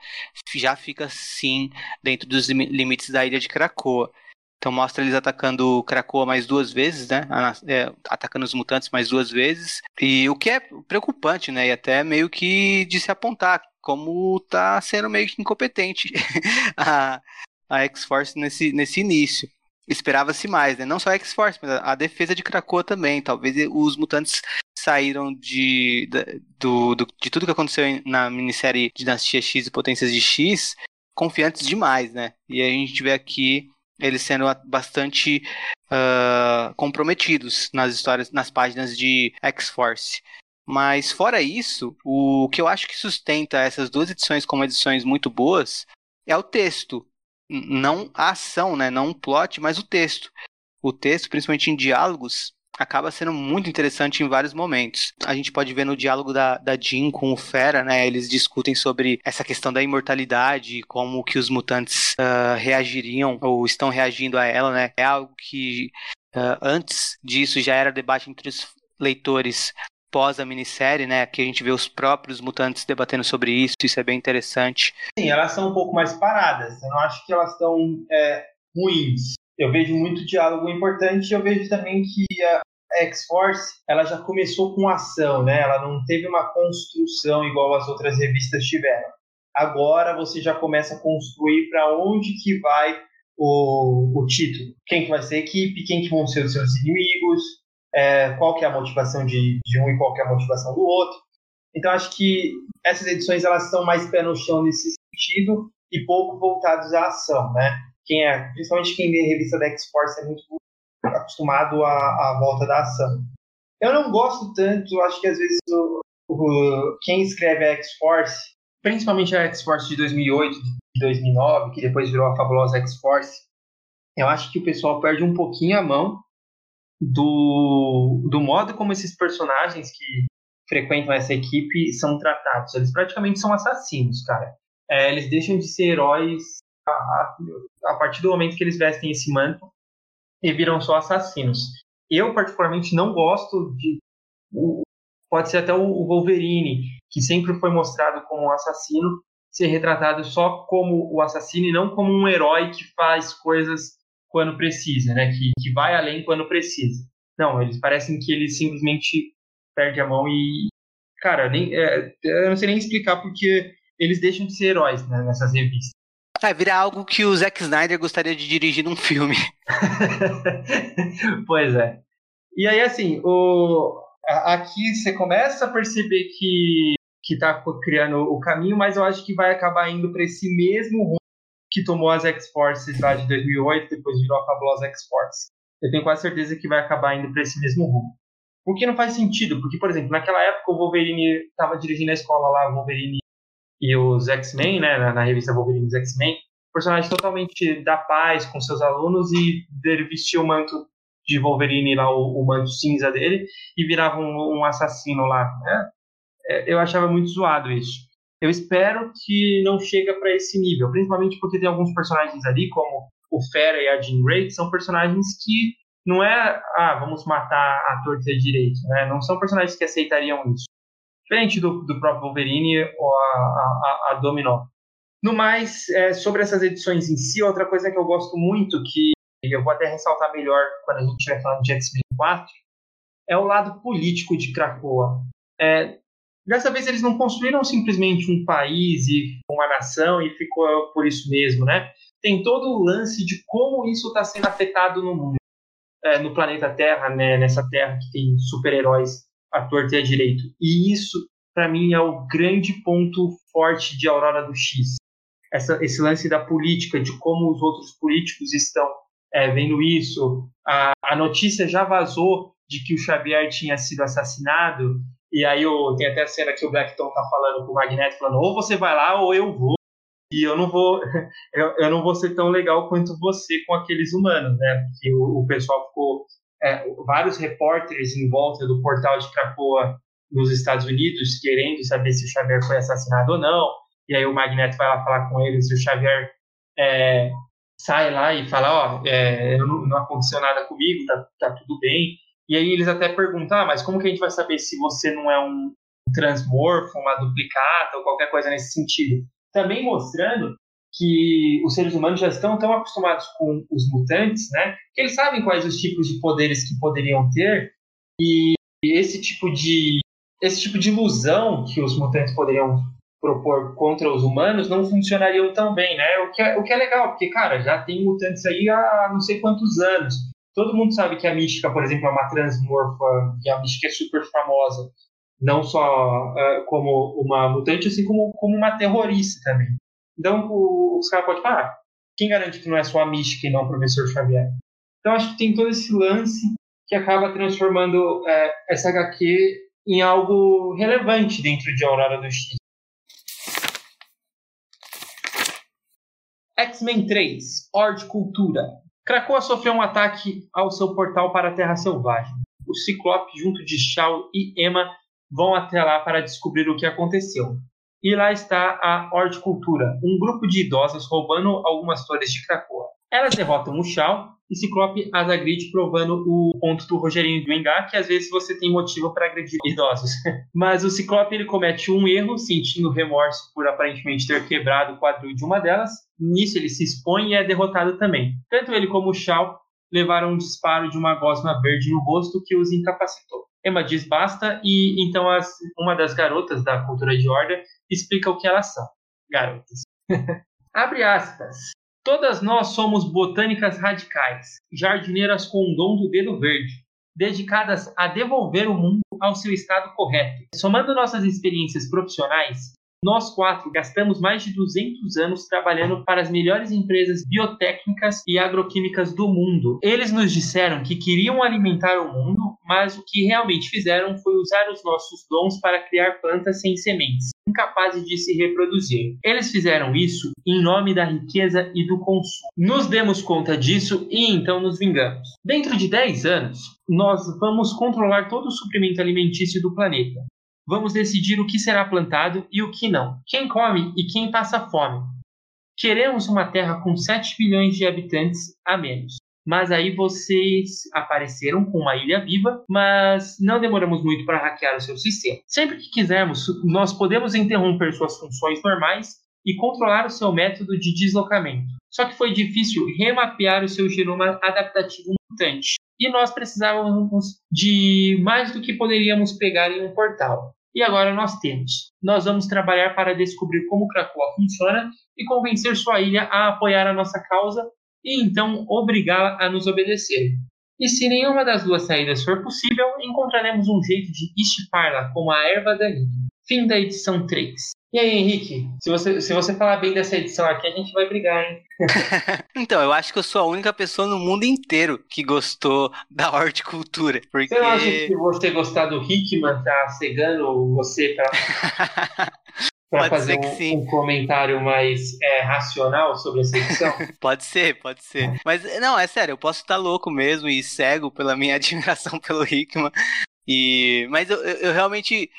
já fica sim dentro dos limites da ilha de Krakoa. Então mostra eles atacando Krakoa mais duas vezes, né? É, atacando os mutantes mais duas vezes. E o que é preocupante, né? E até meio que de se apontar como tá sendo meio que incompetente a, a X-Force nesse, nesse início. Esperava-se mais, né? Não só a X-Force, mas a, defesa de Krakoa também. Talvez os mutantes saíram de, de, do, do, de tudo que aconteceu na minissérie Dinastia X e Potências de X confiantes demais, né? E a gente vê aqui eles sendo bastante uh, comprometidos nas histórias, nas páginas de X-Force. Mas fora isso, o que eu acho que sustenta essas duas edições como edições muito boas é o texto, não a ação, né? Não o plot, mas o texto. O texto, principalmente em diálogos, acaba sendo muito interessante em vários momentos. A gente pode ver no diálogo da, da Jean com o Fera, né? Eles discutem sobre essa questão da imortalidade, como que os mutantes uh, reagiriam ou estão reagindo a ela, né? É algo que uh, antes disso já era debate entre os leitores pós a minissérie, né? Que a gente vê os próprios mutantes debatendo sobre isso, isso é bem interessante. Sim, elas são um pouco mais paradas. Eu não acho que elas estão é, ruins. Eu vejo muito diálogo importante e eu vejo também que a, X-Force, ela já começou com ação, né? Ela não teve uma construção igual as outras revistas tiveram. Agora você já começa a construir para onde que vai o, o título. Quem que vai ser a equipe, quem que vão ser os seus inimigos, é, qual que é a motivação de, de um e qual que é a motivação do outro. Então acho que essas edições elas estão mais pé no chão nesse sentido e pouco voltados à ação, né? Quem é, principalmente quem lê a revista da X-Force é muito acostumado à, à volta da ação. Eu não gosto tanto, acho que às vezes o, o, quem escreve a X-Force, principalmente a X-Force de 2008, de 2009, que depois virou a fabulosa X-Force, eu acho que o pessoal perde um pouquinho a mão do, do modo como esses personagens que frequentam essa equipe são tratados. Eles praticamente são assassinos, cara. É, eles deixam de ser heróis a, a, a, partir do momento que eles vestem esse manto e viram só assassinos. Eu, particularmente, não gosto de. Pode ser até o Wolverine, que sempre foi mostrado como um assassino, ser retratado só como o assassino e não como um herói que faz coisas quando precisa, né? Que, que vai além quando precisa. Não, eles parecem que ele simplesmente perde a mão e. Cara, nem, é, eu não sei nem explicar porque eles deixam de ser heróis né, nessas revistas. É, vira algo que o Zack Snyder gostaria de dirigir num filme. pois é. E aí, assim, o... aqui você começa a perceber que que está criando o caminho, mas eu acho que vai acabar indo para esse mesmo rumo que tomou as X-Forces lá de 2008, depois virou a fabulosa X-Force. Eu tenho quase certeza que vai acabar indo para esse mesmo rumo. O que não faz sentido, porque, por exemplo, naquela época o Wolverine estava dirigindo a escola lá, o Wolverine e os X-Men, né, na, na, revista Wolverine dos X-Men, personagem totalmente da paz com seus alunos e ele vestia o manto de Wolverine lá, o, o manto cinza dele, e virava um, um assassino lá. Né? É, eu achava muito zoado isso. Eu espero que não chega para esse nível, principalmente porque tem alguns personagens ali, como o Fera e a Jean Grey, que são personagens que não é, ah, vamos matar a torta direito, né? Não são personagens que aceitariam isso. Diferente do, do próprio Wolverine ou a, a, a Dominó. No mais, é, sobre essas edições em si, outra coisa que eu gosto muito, que eu vou até ressaltar melhor quando a gente estiver falando de X-Men 4, é o lado político de Krakoa. É, dessa vez eles não construíram simplesmente um país e uma nação e ficou por isso mesmo, né? Tem todo o lance de como isso está sendo afetado no mundo, é, no planeta Terra, né? nessa Terra que tem super-heróis à torta e direito. E isso, para mim, é o grande ponto forte de Aurora do X. Essa, esse lance da política, de como os outros políticos estão é, vendo isso. A, a notícia já vazou de que o Xavier tinha sido assassinado. E aí eu, tem até a cena que o Blackton tá falando com o Magneto, falando, ou você vai lá ou eu vou. E eu não vou, eu, eu não vou ser tão legal quanto você com aqueles humanos, né? Porque o, o pessoal ficou, é, vários repórteres em volta do portal de Krakoa nos Estados Unidos querendo saber se o Xavier foi assassinado ou não. E aí o Magneto vai lá falar com eles e o Xavier é, sai lá e fala, ó, é, não, não, aconteceu nada comigo, tá, tá, tudo bem. E aí eles até perguntam, ah, mas como que a gente vai saber se você não é um transmorfo, uma duplicata ou qualquer coisa nesse sentido? Também mostrando que os seres humanos já estão tão acostumados com os mutantes, né, que eles sabem quais os tipos de poderes que poderiam ter e esse tipo de esse tipo de ilusão que os mutantes poderiam propor contra os humanos não funcionariam tão bem, né? O que é, o que é legal, porque, cara, já tem mutantes aí há não sei quantos anos. Todo mundo sabe que a Mística, por exemplo, é uma transmorfa, e a Mística é super famosa, não só uh, como uma mutante, assim como, como uma terrorista também. Então, o, os caras podem falar, ah, quem garante que não é só a Mística e não o Professor Xavier? Então, acho que tem todo esse lance que acaba transformando uh, essa HQ em algo relevante dentro de Aurora do X. X-Men 3, Horde Cultura. Krakoa sofreu um ataque ao seu portal para a Terra Selvagem. O Ciclope, junto de Shao e Emma, vão até lá para descobrir o que aconteceu. E lá está a Horde Cultura, um grupo de idosas roubando algumas torres de Krakoa. Elas derrotam o Shao e Ciclope as agride, provando o ponto do Rogerinho do Engá, que às vezes você tem motivo para agredir idosos. Mas o Ciclope ele comete um erro, sentindo remorso por aparentemente ter quebrado o quadril de uma delas. Nisso ele se expõe e é derrotado também. Tanto ele como o Shao levaram um disparo de uma gosma verde no rosto que os incapacitou. Emma diz basta e então as, uma das garotas da cultura de Horda explica o que elas são. Garotas. Abre aspas. Todas nós somos botânicas radicais, jardineiras com o dom do dedo verde, dedicadas a devolver o mundo ao seu estado correto. Somando nossas experiências profissionais, nós quatro gastamos mais de 200 anos trabalhando para as melhores empresas biotécnicas e agroquímicas do mundo. Eles nos disseram que queriam alimentar o mundo, mas o que realmente fizeram foi usar os nossos dons para criar plantas sem sementes, incapazes de se reproduzir. Eles fizeram isso em nome da riqueza e do consumo. Nos demos conta disso e então nos vingamos. Dentro de 10 anos, nós vamos controlar todo o suprimento alimentício do planeta vamos decidir o que será plantado e o que não, quem come e quem passa fome. Queremos uma Terra com 7 bilhões de habitantes a menos. Mas aí vocês apareceram com uma ilha viva, mas não demoramos muito para hackear o seu sistema. Sempre que quisermos, nós podemos interromper suas funções normais e controlar o seu método de deslocamento. Só que foi difícil remapear o seu genoma adaptativo mutante. E nós precisávamos de mais do que poderíamos pegar em um portal. E agora nós temos. Nós vamos trabalhar para descobrir como Krakoa funciona e convencer sua ilha a apoiar a nossa causa e então obrigá-la a nos obedecer. E se nenhuma das duas saídas for possível, encontraremos um jeito de estipar-la como a erva daninha. Fim da edição 3. E aí, Henrique, se você, se você falar bem dessa edição aqui, a gente vai brigar, hein? então, eu acho que eu sou a única pessoa no mundo inteiro que gostou da horticultura. Porque... Você não acha que você gostar do Hickman tá cegando você pra, pra fazer um, um, comentário mais é, racional sobre essa edição? pode ser, pode ser. Mas, não, é sério, eu posso estar louco mesmo e cego pela minha admiração pelo Hickman. E, mas eu, eu realmente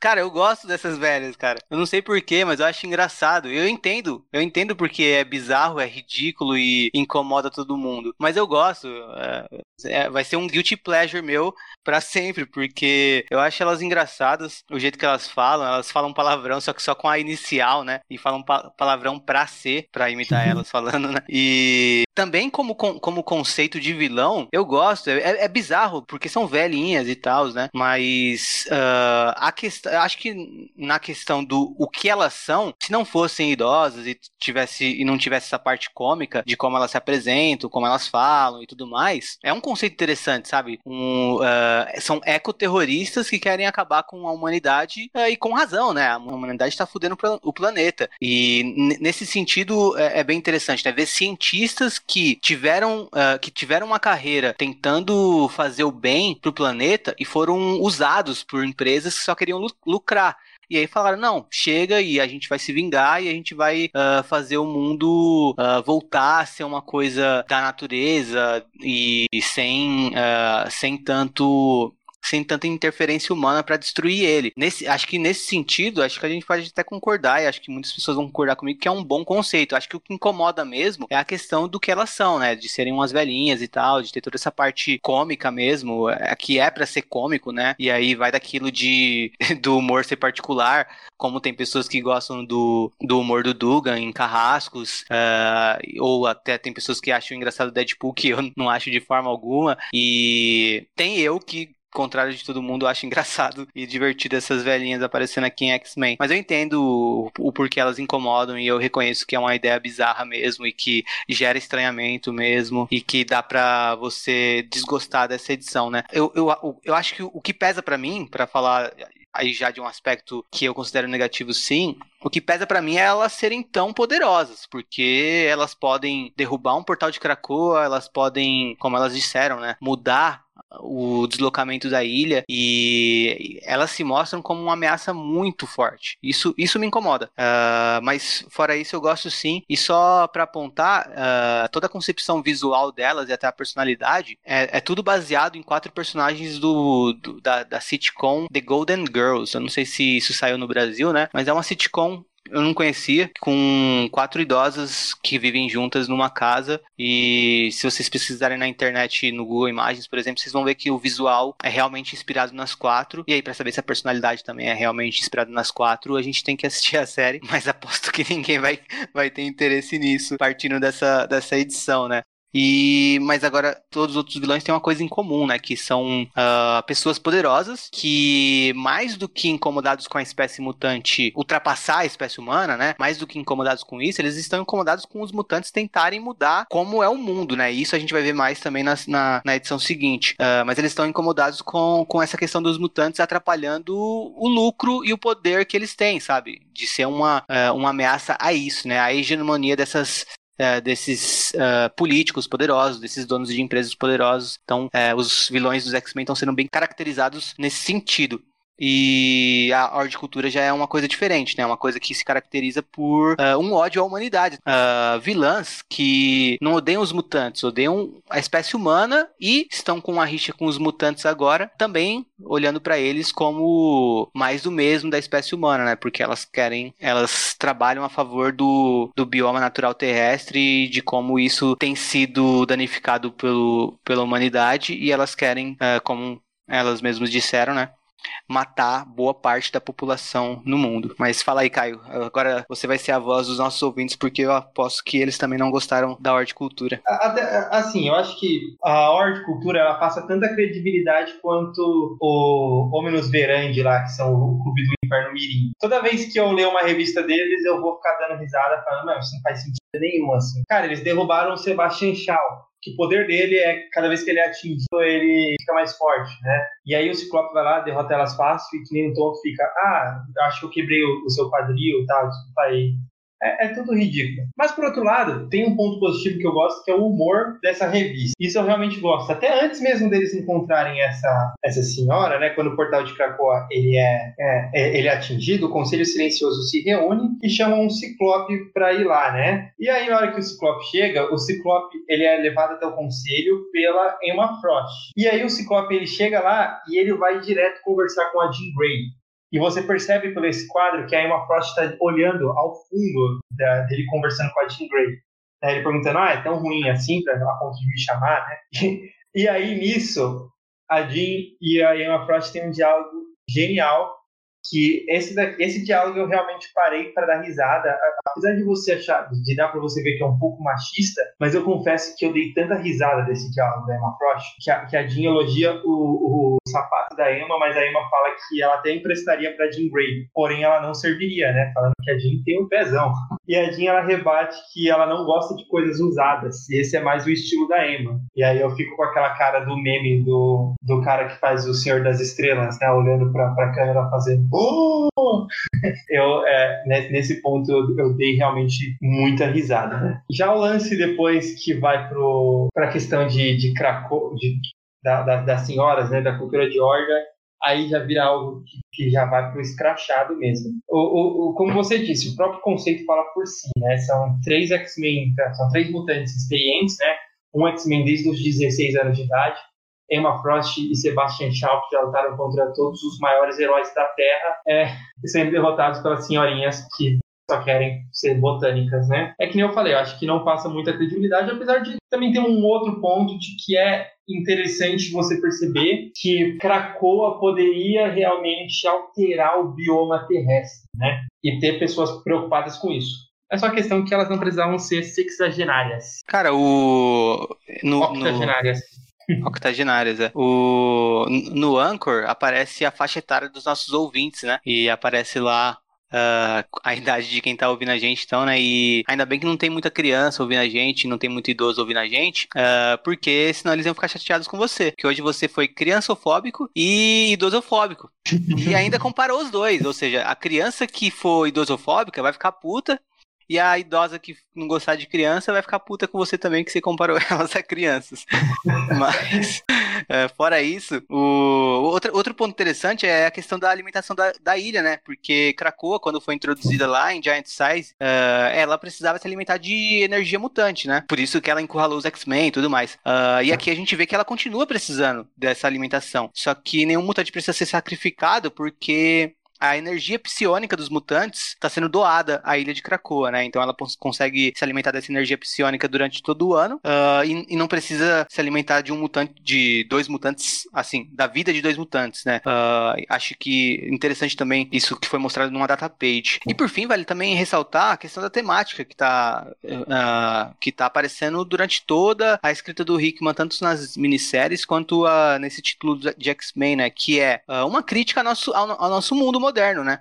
Cara, eu gosto dessas velhas, cara. Eu não sei porquê, mas eu acho engraçado. Eu entendo. Eu entendo porque é bizarro, é ridículo e incomoda todo mundo. Mas eu gosto. É, é, vai ser um guilty pleasure meu para sempre, porque eu acho elas engraçadas, o jeito que elas falam. Elas falam palavrão, só que só com a inicial, né? E falam pa palavrão pra ser, pra imitar elas falando, né? E também como, como conceito de vilão, eu gosto. É, é bizarro, porque são velhinhas e tal, né? Mas uh, a questão acho que na questão do o que elas são, se não fossem idosas e tivesse e não tivesse essa parte cômica de como elas se apresentam, como elas falam e tudo mais, é um conceito interessante, sabe? Um, uh, são ecoterroristas que querem acabar com a humanidade uh, e com razão, né? A humanidade está fudendo o planeta. E nesse sentido é, é, bem interessante, né? Ver cientistas que tiveram, uh, que tiveram uma carreira tentando fazer o bem pro planeta e foram usados por empresas que só queriam lucrar. E aí falaram: não, chega e a gente vai se vingar e a gente vai uh, fazer o mundo uh, voltar a ser uma coisa da natureza e sem, uh, sem tanto sem tanta interferência humana para destruir ele. Nesse, acho que nesse sentido, acho que a gente pode até concordar, e acho que muitas pessoas vão concordar comigo, que é um bom conceito. Acho que o que incomoda mesmo é a questão do que elas são, né? De serem umas velhinhas e tal, de ter toda essa parte cômica mesmo, é, que é para ser cômico, né? E aí vai daquilo de do humor ser particular, como tem pessoas que gostam do, do humor do Dugan em Carrascos, uh, ou até tem pessoas que acham engraçado o Deadpool, que eu não acho de forma alguma, e tem eu que contrário de todo mundo, acho engraçado e divertido essas velhinhas aparecendo aqui em X-Men. Mas eu entendo o, o, porquê elas incomodam e eu reconheço que é uma ideia bizarra mesmo e que gera estranhamento mesmo e que dá pra você desgostar dessa edição, né? Eu, eu, eu acho que o que pesa para mim, para falar aí já de um aspecto que eu considero negativo sim, o que pesa para mim é elas serem tão poderosas, porque elas podem derrubar um portal de Krakoa, elas podem, como elas disseram, né, mudar o deslocamento da ilha e elas se mostram como uma ameaça muito forte. Isso, isso me incomoda. Uh, mas fora isso eu gosto sim. E só para apontar, uh, toda a concepção visual delas e até a personalidade é, é tudo baseado em quatro personagens do, do da, da sitcom The Golden Girls. Eu não sei se isso saiu no Brasil, né? Mas é uma sitcom eu não conhecia, com quatro idosas que vivem juntas numa casa. E se vocês pesquisarem na internet, no Google Imagens, por exemplo, vocês vão ver que o visual é realmente inspirado nas quatro. E aí, para saber se a personalidade também é realmente inspirada nas quatro, a gente tem que assistir a série. Mas aposto que ninguém vai, vai ter interesse nisso, partindo dessa, dessa edição, né? E mas agora todos os outros vilões têm uma coisa em comum, né? Que são uh, pessoas poderosas que mais do que incomodados com a espécie mutante ultrapassar a espécie humana, né? Mais do que incomodados com isso, eles estão incomodados com os mutantes tentarem mudar como é o mundo, né? E isso a gente vai ver mais também na, na, na edição seguinte. Uh, mas eles estão incomodados com, com essa questão dos mutantes atrapalhando o lucro e o poder que eles têm, sabe? De ser uma, uh, uma ameaça a isso, né? A hegemonia dessas é, desses uh, políticos poderosos, desses donos de empresas poderosos. Então, é, os vilões dos X-Men estão sendo bem caracterizados nesse sentido. E a horticultura já é uma coisa diferente, né? Uma coisa que se caracteriza por uh, um ódio à humanidade. Uh, vilãs que não odeiam os mutantes, odeiam a espécie humana e estão com uma rixa com os mutantes agora, também olhando para eles como mais do mesmo da espécie humana, né? Porque elas querem, elas trabalham a favor do, do bioma natural terrestre e de como isso tem sido danificado pelo, pela humanidade e elas querem, uh, como elas mesmas disseram, né? Matar boa parte da população no mundo. Mas fala aí, Caio. Agora você vai ser a voz dos nossos ouvintes, porque eu aposto que eles também não gostaram da horticultura. Assim, eu acho que a horticultura ela passa tanta credibilidade quanto o Hominus Verandi lá, que são o clube do mirim. Toda vez que eu ler uma revista deles, eu vou ficar dando risada, falando, não, isso não faz sentido nenhum, assim. Cara, eles derrubaram o Sebastian Shaw, que o poder dele é cada vez que ele é atingido, ele fica mais forte, né? E aí o Ciclope vai lá, derrota elas fácil e que nem um tonto fica, ah, acho que eu quebrei o, o seu quadril, tá, desculpa aí. É, é, tudo ridículo. Mas, por outro lado, tem um ponto positivo que eu gosto, que é o humor dessa revista. Isso eu realmente gosto. Até antes mesmo deles encontrarem essa, essa senhora, né? Quando o portal de Krakoa ele é, é, é ele é atingido, o Conselho Silencioso se reúne e chama um Ciclope para ir lá, né? E aí, na hora que o Ciclope chega, o Ciclope ele é levado até o Conselho pela Emma Frost. E aí o Ciclope ele chega lá e ele vai direto conversar com a Jean Grey. E você percebe por esse quadro que a Emma Frost está olhando ao fundo da, dele conversando com a Jean Grey. Né? Ele perguntando, ah, é tão ruim assim para a ponto de me chamar, né? E, e aí, nisso, a Jean e a Emma Frost têm um diálogo genial que esse, esse diálogo eu realmente parei para dar risada, apesar de você achar, de dar para você ver que é um pouco machista, mas eu confesso que eu dei tanta risada desse diálogo da Emma Frost, que a, que a Jean elogia o, o sapato da Emma, mas a Emma fala que ela até emprestaria para Jean Grey, porém ela não serviria, né, falando que a Jean tem um pezão. E a Jean ela rebate que ela não gosta de coisas usadas, e esse é mais o estilo da Emma. E aí eu fico com aquela cara do meme do, do cara que faz o Senhor das Estrelas, né, olhando para a câmera fazendo oh! Eu, é, nesse ponto, eu, eu, dei realmente muita risada. Né? Já o lance depois que vai para a questão de, de de, da, da, das senhoras, né, da cultura de Orga, aí já vira algo que, que já vai para o escrachado mesmo. O, o, o, como você disse, o próprio conceito fala por si, né? São três X-Men, são três mutantes experientes, né? Um X-Men desde os 16 anos de idade, Emma Frost e Sebastian Shaw, que já lutaram contra todos os maiores heróis da Terra, é, sendo derrotados pelas senhorinhas que só querem ser botânicas, né? É que nem eu falei, eu acho que não passa muita credibilidade, apesar de também ter um outro ponto de que é interessante você perceber que Krakoa poderia realmente alterar o bioma terrestre, né? E ter pessoas preocupadas com isso. É só questão que elas não precisavam ser sexagenárias. Cara, o. No, Octogenárias. No... Octogenárias, é. O... No Anchor aparece a faixa etária dos nossos ouvintes, né? E aparece lá Uh, a idade de quem tá ouvindo a gente, então, né? E ainda bem que não tem muita criança ouvindo a gente, não tem muito idoso ouvindo a gente, uh, porque senão eles iam ficar chateados com você. Que hoje você foi criançofóbico e idosofóbico. e ainda comparou os dois, ou seja, a criança que for idosofóbica vai ficar puta e a idosa que não gostar de criança vai ficar puta com você também, que você comparou elas a crianças. Mas, é, fora isso, o... outro, outro ponto interessante é a questão da alimentação da, da ilha, né? Porque Krakoa, quando foi introduzida lá em Giant Size, uh, ela precisava se alimentar de energia mutante, né? Por isso que ela encurralou os X-Men e tudo mais. Uh, e aqui a gente vê que ela continua precisando dessa alimentação. Só que nenhum mutante precisa ser sacrificado porque a energia psionica dos mutantes está sendo doada à ilha de Krakoa, né? Então ela consegue se alimentar dessa energia psionica durante todo o ano uh, e, e, não precisa se alimentar de um mutante, de dois mutantes, assim, da vida de dois mutantes, né? Uh, acho que interessante também isso que foi mostrado numa data page. E por fim, vale também ressaltar a questão da temática que está uh, que tá aparecendo durante toda a escrita do Hickman, tanto nas minisséries quanto nesse título de X-Men, né? Que é uma crítica ao nosso, ao, ao nosso mundo moderno, né?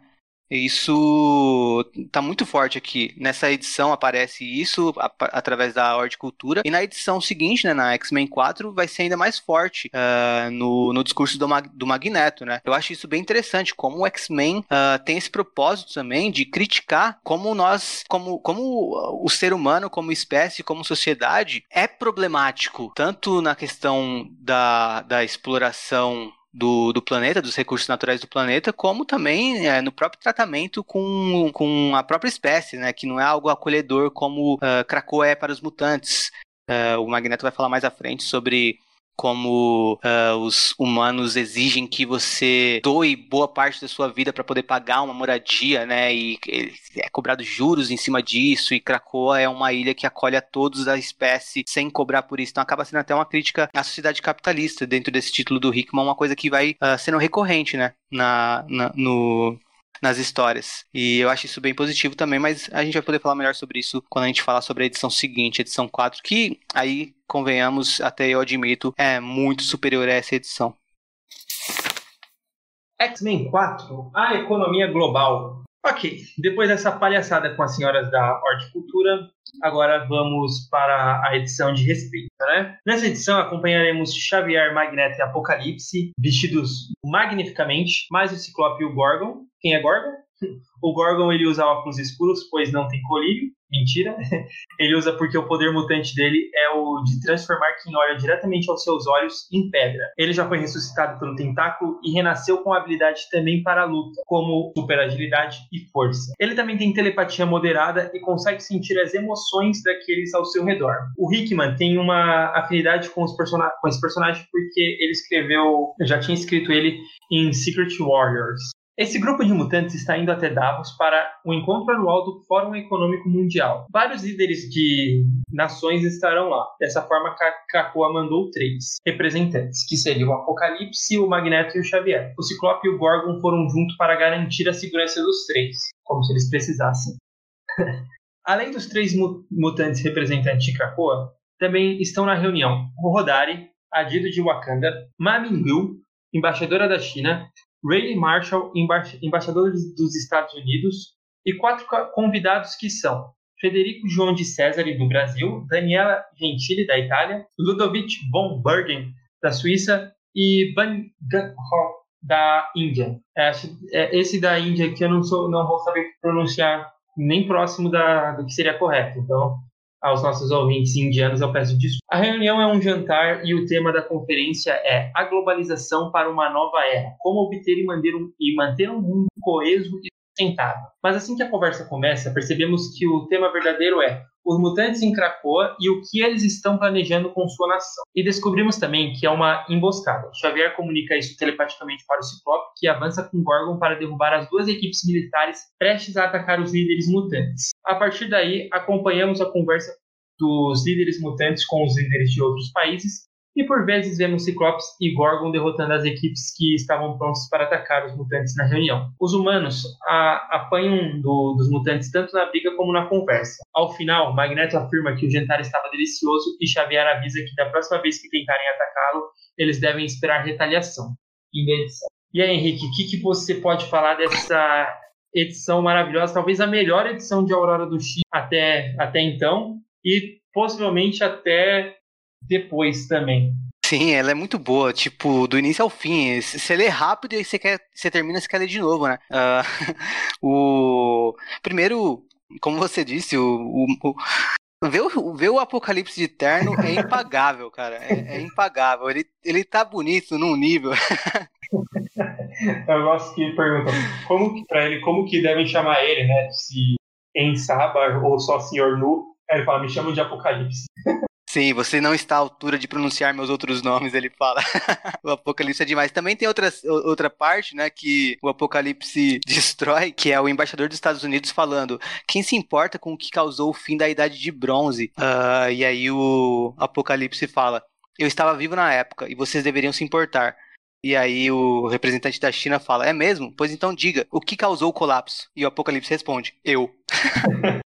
Isso tá muito forte aqui. Nessa edição aparece isso a, através da horticultura. E na edição seguinte, né, na X-Men 4, vai ser ainda mais forte uh, no, no discurso do, Mag, do Magneto, né? Eu acho isso bem interessante, como o X-Men uh, tem esse propósito também de criticar como nós, como, como o ser humano, como espécie, como sociedade, é problemático, tanto na questão da, da exploração do, do planeta, dos recursos naturais do planeta, como também é, no próprio tratamento com, com a própria espécie, né? Que não é algo acolhedor como uh, Krakoa é para os mutantes. Uh, o Magneto vai falar mais à frente sobre como uh, os humanos exigem que você doe boa parte da sua vida para poder pagar uma moradia, né? E é cobrado juros em cima disso. E Krakoa é uma ilha que acolhe a todos da espécie sem cobrar por isso. Então acaba sendo até uma crítica à sociedade capitalista dentro desse título do Hickman, uma coisa que vai uh, sendo recorrente, né? Na, na no, nas histórias. E eu acho isso bem positivo também, mas a gente vai poder falar melhor sobre isso quando a gente falar sobre a edição seguinte, edição 4, que aí, convenhamos, até eu admito, é muito superior a essa edição. X-Men 4, a economia global. Ok, depois dessa palhaçada com as senhoras da horticultura, agora vamos para a edição de respeito, né? Nessa edição acompanharemos Xavier, Magneto e Apocalipse, vestidos magnificamente, mais o Ciclope e o Gorgon. Quem é Gorgon? O Gorgon ele usa óculos escuros, pois não tem colírio. Mentira. Ele usa porque o poder mutante dele é o de transformar quem olha diretamente aos seus olhos em pedra. Ele já foi ressuscitado pelo tentáculo e renasceu com habilidade também para a luta, como super agilidade e força. Ele também tem telepatia moderada e consegue sentir as emoções daqueles ao seu redor. O Hickman tem uma afinidade com, os person com esse personagem porque ele escreveu, já tinha escrito ele em Secret Warriors. Esse grupo de mutantes está indo até Davos para o encontro anual do Fórum Econômico Mundial. Vários líderes de nações estarão lá. Dessa forma, Krakoa mandou três representantes, que seriam o Apocalipse, o Magneto e o Xavier. O Ciclope e o Gorgon foram juntos para garantir a segurança dos três, como se eles precisassem. Além dos três mutantes representantes de Krakoa, também estão na reunião o Rodari, Adido de Wakanda, Mamingu, embaixadora da China, Ray Marshall, emba embaixador dos Estados Unidos, e quatro convidados que são Federico João de César do Brasil, Daniela Gentili da Itália, Ludovic von Bergen da Suíça e Van da Índia. É, é, esse da Índia que eu não, sou, não vou saber pronunciar nem próximo da, do que seria correto. Então, aos nossos ouvintes indianos, eu peço desculpa. A reunião é um jantar e o tema da conferência é a globalização para uma nova era. Como obter e manter um, e manter um mundo coeso e sustentável. Mas assim que a conversa começa, percebemos que o tema verdadeiro é os mutantes em Krakoa e o que eles estão planejando com sua nação. E descobrimos também que é uma emboscada. Xavier comunica isso telepaticamente para o Ciclope, que avança com Gorgon para derrubar as duas equipes militares prestes a atacar os líderes mutantes. A partir daí, acompanhamos a conversa dos líderes mutantes com os líderes de outros países e por vezes vemos Ciclopes e Gorgon derrotando as equipes que estavam prontas para atacar os mutantes na reunião. Os humanos a, apanham do, dos mutantes tanto na briga como na conversa. Ao final, Magneto afirma que o jantar estava delicioso e Xavier avisa que da próxima vez que tentarem atacá-lo, eles devem esperar retaliação. E aí, Henrique, o que, que você pode falar dessa edição maravilhosa, talvez a melhor edição de Aurora do X até, até então, e possivelmente até depois também. Sim, ela é muito boa, tipo, do início ao fim. Você lê rápido e você quer, você termina, você quer ler de novo, né? Uh, o primeiro, como você disse, o, o, o ver, o, ver o Apocalipse de Terno é impagável, cara. É, é, impagável. Ele, ele tá bonito num nível. Eu gosto que perguntam como que, pra ele como que devem chamar ele, né? Se em Saba ou só Senhor Nu. Aí ele fala, me chamam de Apocalipse. Sim, você não está à altura de pronunciar meus outros nomes, ele fala. o Apocalipse é demais. Também tem outra, outra parte, né, que o Apocalipse destrói, que é o embaixador dos Estados Unidos falando: quem se importa com o que causou o fim da Idade de Bronze? Uh, e aí o Apocalipse fala: eu estava vivo na época e vocês deveriam se importar. E aí o representante da China fala: é mesmo? Pois então diga, o que causou o colapso? E o Apocalipse responde: eu.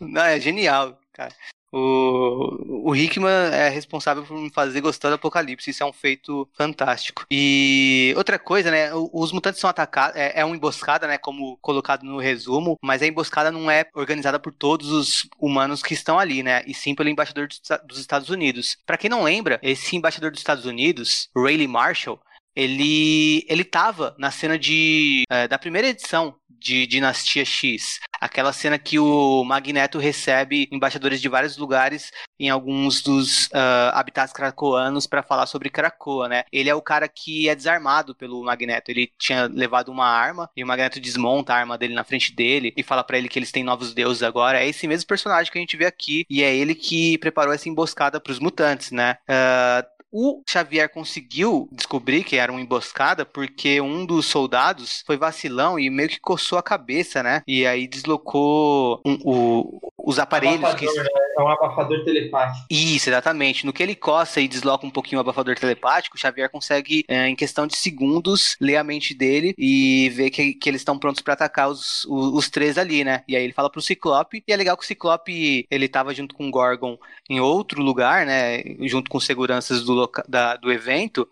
Não, é genial, cara. O, o Hickman é responsável por me fazer gostar do Apocalipse. Isso é um feito fantástico. E outra coisa, né? Os mutantes são atacados. É, é uma emboscada, né? Como colocado no resumo. Mas a emboscada não é organizada por todos os humanos que estão ali, né? E sim pelo embaixador dos Estados Unidos. Para quem não lembra, esse embaixador dos Estados Unidos, Rayleigh Marshall, ele ele tava na cena de é, da primeira edição de Dinastia X, aquela cena que o Magneto recebe embaixadores de vários lugares em alguns dos uh, habitats cracoanos para falar sobre Krakoa, né? Ele é o cara que é desarmado pelo Magneto. Ele tinha levado uma arma e o Magneto desmonta a arma dele na frente dele e fala para ele que eles têm novos deuses agora. É esse mesmo personagem que a gente vê aqui e é ele que preparou essa emboscada para os mutantes, né? Uh, o Xavier conseguiu descobrir que era uma emboscada porque um dos soldados foi vacilão e meio que coçou a cabeça, né? E aí deslocou um, o, os aparelhos abafador, que. Né? É um abafador telepático. Isso, exatamente. No que ele coça e desloca um pouquinho o abafador telepático, o Xavier consegue, é, em questão de segundos, ler a mente dele e ver que, que eles estão prontos para atacar os, os, os, três ali, né? E aí ele fala pro Ciclope, e é legal que o Ciclope ele tava junto com o Gorgon em outro lugar, né? Junto com seguranças do, da, do evento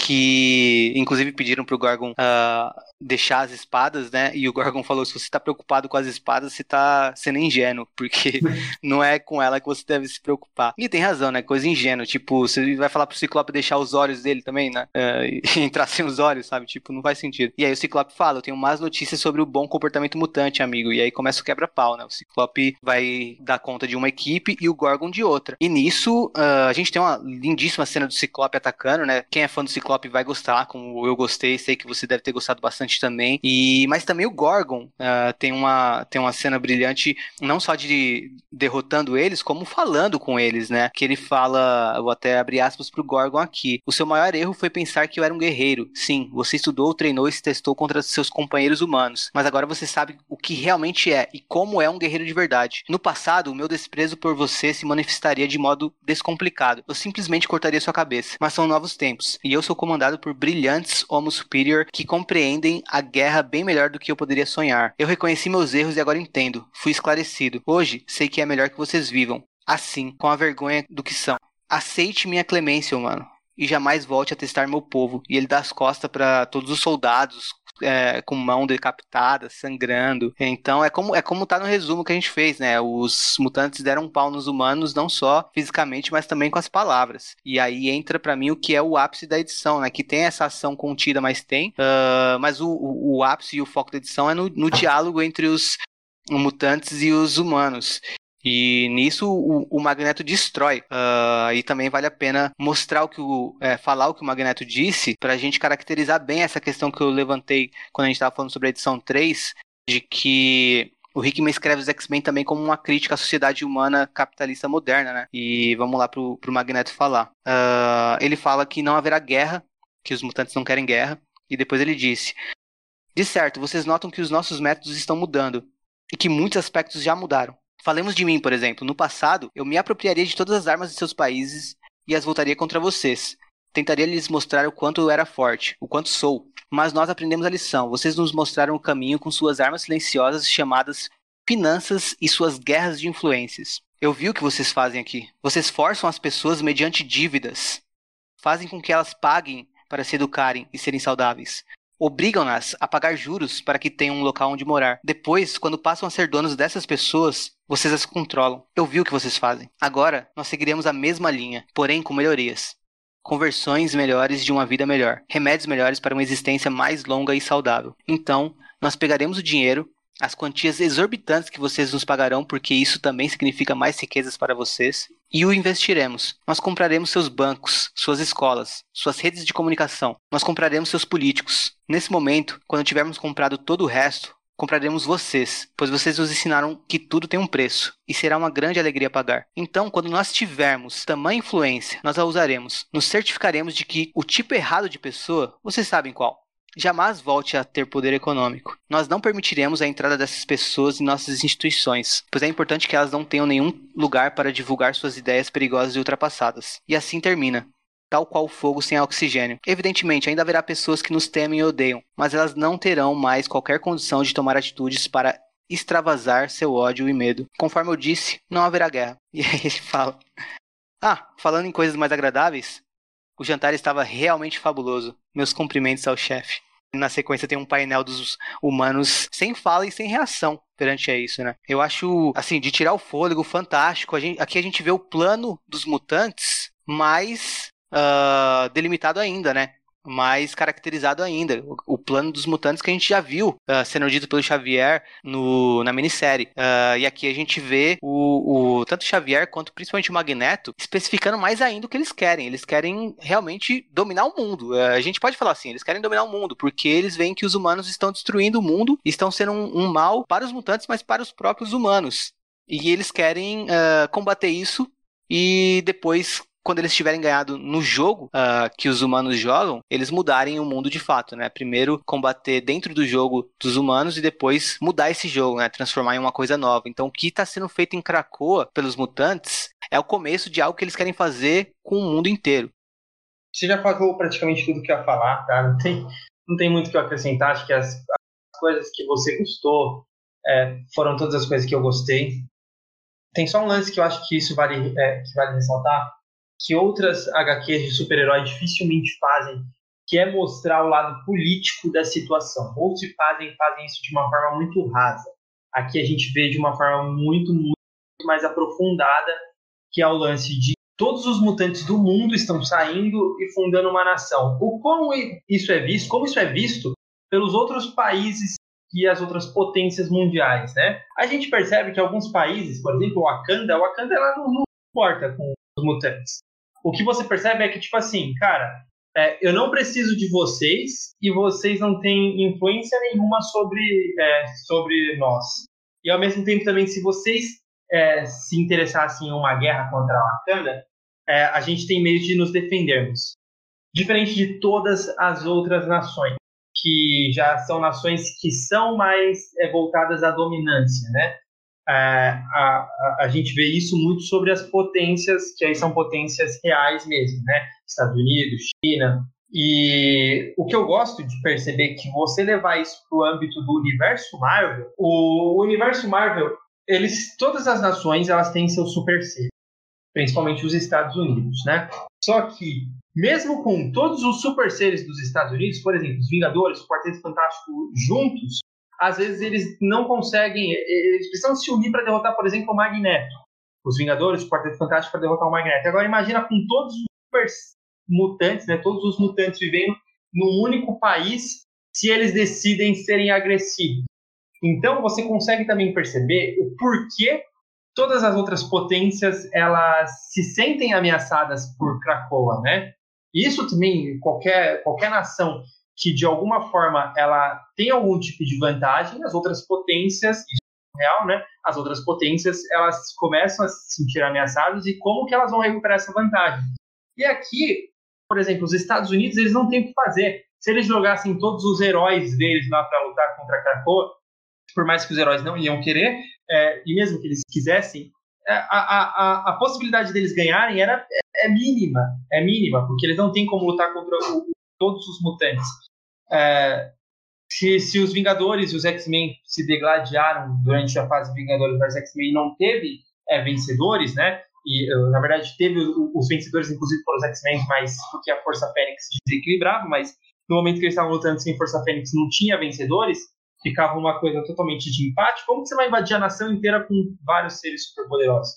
que inclusive pediram pro Gorgon uh, deixar as espadas, né? E o Gorgon falou: se você tá preocupado com as espadas, você tá sendo ingênuo, porque não é com ela que você deve se preocupar. E tem razão, né? Coisa ingênua. Tipo, você vai falar pro Ciclope deixar os olhos dele também, né? Uh, e entrar sem os olhos, sabe? Tipo, não faz sentido. E aí o Ciclope fala: eu tenho mais notícias sobre o bom comportamento mutante, amigo. E aí começa o quebra-pau, né? O Ciclope vai dar conta de uma equipe e o Gorgon de outra. E nisso, uh, a gente tem uma lindíssima cena do Ciclope atacando, né? Quem é fã do Ciclope vai gostar, como eu gostei, sei que você deve ter gostado bastante também. E mas também o Gorgon uh, tem uma tem uma cena brilhante não só de derrotando eles, como falando com eles, né? Que ele fala, vou até abrir aspas pro Gorgon aqui. O seu maior erro foi pensar que eu era um guerreiro. Sim, você estudou, treinou e se testou contra seus companheiros humanos, mas agora você sabe o que realmente é e como é um guerreiro de verdade. No passado, o meu desprezo por você se manifestaria de modo descomplicado. Eu simplesmente cortaria sua cabeça. Mas são novos tempos, e eu sou comandado por brilhantes Homo Superior que compreendem a guerra bem melhor do que eu poderia sonhar. Eu reconheci meus erros e agora entendo. Fui esclarecido. Hoje, sei que é melhor que vocês vivam. Assim, com a vergonha do que são. Aceite minha clemência, humano. E jamais volte a testar meu povo. E ele dá as costas para todos os soldados, é, com mão decapitada, sangrando. Então é como é como tá no resumo que a gente fez, né? Os mutantes deram um pau nos humanos não só fisicamente, mas também com as palavras. E aí entra para mim o que é o ápice da edição, né? Que tem essa ação contida, mas tem. Uh, mas o, o, o, ápice e o foco da edição é no, no diálogo entre os mutantes e os humanos. E nisso o, o Magneto destrói. Uh, e também vale a pena mostrar o que o. É, falar o que o Magneto disse para a gente caracterizar bem essa questão que eu levantei quando a gente estava falando sobre a edição 3, de que o Hickman escreve os X-Men também como uma crítica à sociedade humana capitalista moderna, né? E vamos lá pro, pro Magneto falar. Uh, ele fala que não haverá guerra, que os mutantes não querem guerra, e depois ele disse: De certo, vocês notam que os nossos métodos estão mudando, e que muitos aspectos já mudaram. Falemos de mim, por exemplo. No passado, eu me apropriaria de todas as armas de seus países e as voltaria contra vocês. Tentaria lhes mostrar o quanto eu era forte, o quanto sou. Mas nós aprendemos a lição. Vocês nos mostraram o caminho com suas armas silenciosas chamadas finanças e suas guerras de influências. Eu vi o que vocês fazem aqui. Vocês forçam as pessoas mediante dívidas. Fazem com que elas paguem para se educarem e serem saudáveis obrigam-nas a pagar juros para que tenham um local onde morar. Depois, quando passam a ser donos dessas pessoas, vocês as controlam. Eu vi o que vocês fazem. Agora, nós seguiremos a mesma linha, porém com melhorias. Conversões melhores de uma vida melhor, remédios melhores para uma existência mais longa e saudável. Então, nós pegaremos o dinheiro as quantias exorbitantes que vocês nos pagarão, porque isso também significa mais riquezas para vocês, e o investiremos. Nós compraremos seus bancos, suas escolas, suas redes de comunicação. Nós compraremos seus políticos. Nesse momento, quando tivermos comprado todo o resto, compraremos vocês, pois vocês nos ensinaram que tudo tem um preço e será uma grande alegria pagar. Então, quando nós tivermos tamanha influência, nós a usaremos. Nos certificaremos de que o tipo errado de pessoa, vocês sabem qual, jamais volte a ter poder econômico. Nós não permitiremos a entrada dessas pessoas em nossas instituições, pois é importante que elas não tenham nenhum lugar para divulgar suas ideias perigosas e ultrapassadas. E assim termina. Tal qual fogo sem oxigênio. Evidentemente, ainda haverá pessoas que nos temem e odeiam, mas elas não terão mais qualquer condição de tomar atitudes para extravasar seu ódio e medo. Conforme eu disse, não haverá guerra. E aí ele fala: Ah, falando em coisas mais agradáveis, o jantar estava realmente fabuloso. Meus cumprimentos ao chefe. Na sequência tem um painel dos humanos sem fala e sem reação perante a isso, né? Eu acho, assim, de tirar o fôlego, fantástico. A gente, aqui a gente vê o plano dos mutantes mais uh, delimitado ainda, né? Mais caracterizado ainda. O, o, plano dos mutantes que a gente já viu uh, sendo dito pelo Xavier no, na minissérie. Uh, e aqui a gente vê o, o, tanto o Xavier quanto principalmente o Magneto especificando mais ainda o que eles querem. Eles querem realmente dominar o mundo. Uh, a gente pode falar assim, eles querem dominar o mundo, porque eles veem que os humanos estão destruindo o mundo, estão sendo um, um mal para os mutantes, mas para os próprios humanos. E eles querem combater isso e depois quando eles tiverem ganhado no jogo uh, que os humanos jogam, eles mudarem o mundo de fato, né? Primeiro combater dentro do jogo dos humanos e depois mudar esse jogo, né? Transformar em uma coisa nova. Então, o que está sendo feito em Krakoa pelos mutantes é o começo de algo que eles querem fazer com o mundo inteiro. Você já falou praticamente tudo que ia falar, tá? Não tem, não tem muito o que eu acrescentar. Acho que as, as coisas que você gostou é, foram todas as coisas que eu gostei. Tem só um lance que eu acho que isso vale, é, que vale ressaltar que outras HQs de super-herói dificilmente fazem, que é mostrar o lado político da situação. Ou se fazem, fazem isso de uma forma muito rasa. Aqui a gente vê de uma forma muito, muito mais aprofundada, que é o lance de todos os mutantes do mundo estão saindo e fundando uma nação. O como isso é visto, como isso é visto pelos outros países e as outras potências mundiais, né? A gente percebe que alguns países, por exemplo, o Wakanda, o Wakanda ela não, não importa com os mutantes o que você percebe é que, tipo assim, cara, é, eu não preciso de vocês e vocês não têm influência nenhuma sobre, é, sobre nós. E ao mesmo tempo também, se vocês é, se interessassem em uma guerra contra a Wakanda, é, a gente tem meio de nos defendermos. Diferente de todas as outras nações, que já são nações que são mais é, voltadas à dominância, né? É, a, a, gente vê isso muito sobre as potências, que aí são potências reais mesmo, né? Estados Unidos, China. E o que eu gosto de perceber é que você levar isso para o âmbito do universo Marvel, o universo Marvel, eles, todas as nações elas têm seu super ser. principalmente os Estados Unidos, né? Só que, mesmo com todos os super seres dos Estados Unidos, por exemplo, os Vingadores, o Quarteto Fantástico juntos, às vezes eles não conseguem, eles precisam se unir para derrotar, por exemplo, o Magneto. Os Vingadores, o Quarteto Fantástico para derrotar o Magneto. Agora imagina com todos os super mutantes, né, todos os mutantes vivendo num único país, se eles decidem serem agressivos. Então você consegue também perceber o porquê todas as outras potências elas se sentem ameaçadas por Krakoa, né? Isso também qualquer qualquer nação que de alguma forma ela tem algum tipo de vantagem, as outras potências, é real, né? As outras potências, elas começam a se sentir ameaçadas e como que elas vão recuperar essa vantagem? E aqui, por exemplo, os Estados Unidos, eles não têm o que fazer. Se eles jogassem todos os heróis deles lá para lutar contra Krakoa, por mais que os heróis não iam querer, é, e mesmo que eles quisessem, é, a, a, a possibilidade deles ganharem era é, é, mínima, é mínima, porque eles não têm como lutar contra o, todos os mutantes. É, se, se os Vingadores e os X-Men se degladiaram durante a fase Vingadores vs X-Men não teve é, vencedores, né? E na verdade teve os vencedores, inclusive para os X-Men, mas porque a Força Fênix desequilibrava, mas no momento que eles estavam lutando sem Força Fênix não tinha vencedores, ficava uma coisa totalmente de empate. Como que você vai invadir a nação inteira com vários seres superpoderosos?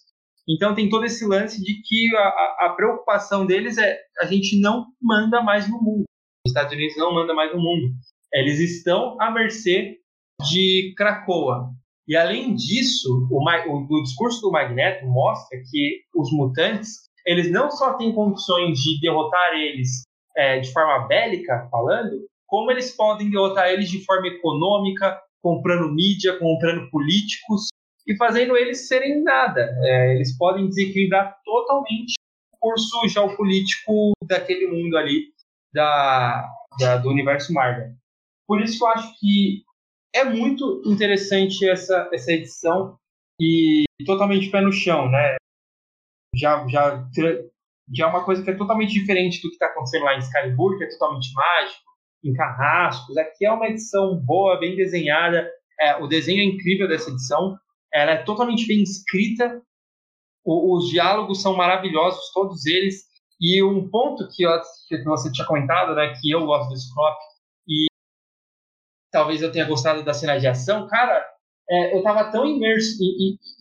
Então tem todo esse lance de que a, a preocupação deles é a gente não manda mais no mundo. Os Estados Unidos não manda mais no mundo. Eles estão à mercê de Cracoa. E além disso, o, o, o, discurso do Magneto mostra que os mutantes eles não só têm condições de derrotar eles é, de forma bélica, falando, como eles podem derrotar eles de forma econômica, comprando mídia, comprando políticos e fazendo eles serem nada. É, eles podem desequilibrar totalmente o curso geopolítico daquele mundo ali da, da, do universo Marvel. Por isso que eu acho que é muito interessante essa, essa edição e totalmente pé no chão, né? Já, já, já é uma coisa que é totalmente diferente do que está acontecendo lá em Excalibur, que é totalmente mágico, em Carrascos. Aqui é uma edição boa, bem desenhada. É, o desenho é incrível dessa edição. Ela é totalmente bem escrita. O, os diálogos são maravilhosos, todos eles. E um ponto que, eu, que você tinha comentado, né, que eu gosto desse crop, e talvez eu tenha gostado da cena de ação, cara, é, eu estava tão imerso,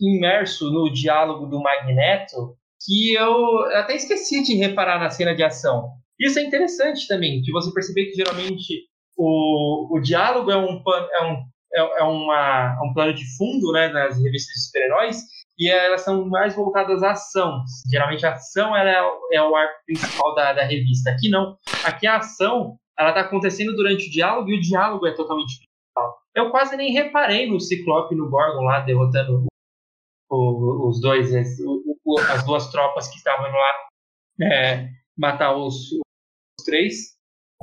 imerso no diálogo do Magneto que eu até esqueci de reparar na cena de ação. Isso é interessante também, de você perceber que geralmente o, o diálogo é um, é um, é, é uma, é um plano de fundo né, nas revistas de super-heróis, e elas são mais voltadas à ação. Geralmente a ação ela é, é o arco principal da, da revista. Aqui não. Aqui a ação ela está acontecendo durante o diálogo e o diálogo é totalmente principal. Eu quase nem reparei no Ciclope e no Gorgon lá derrotando o, os dois, as, o, as duas tropas que estavam lá é, matar os, os três,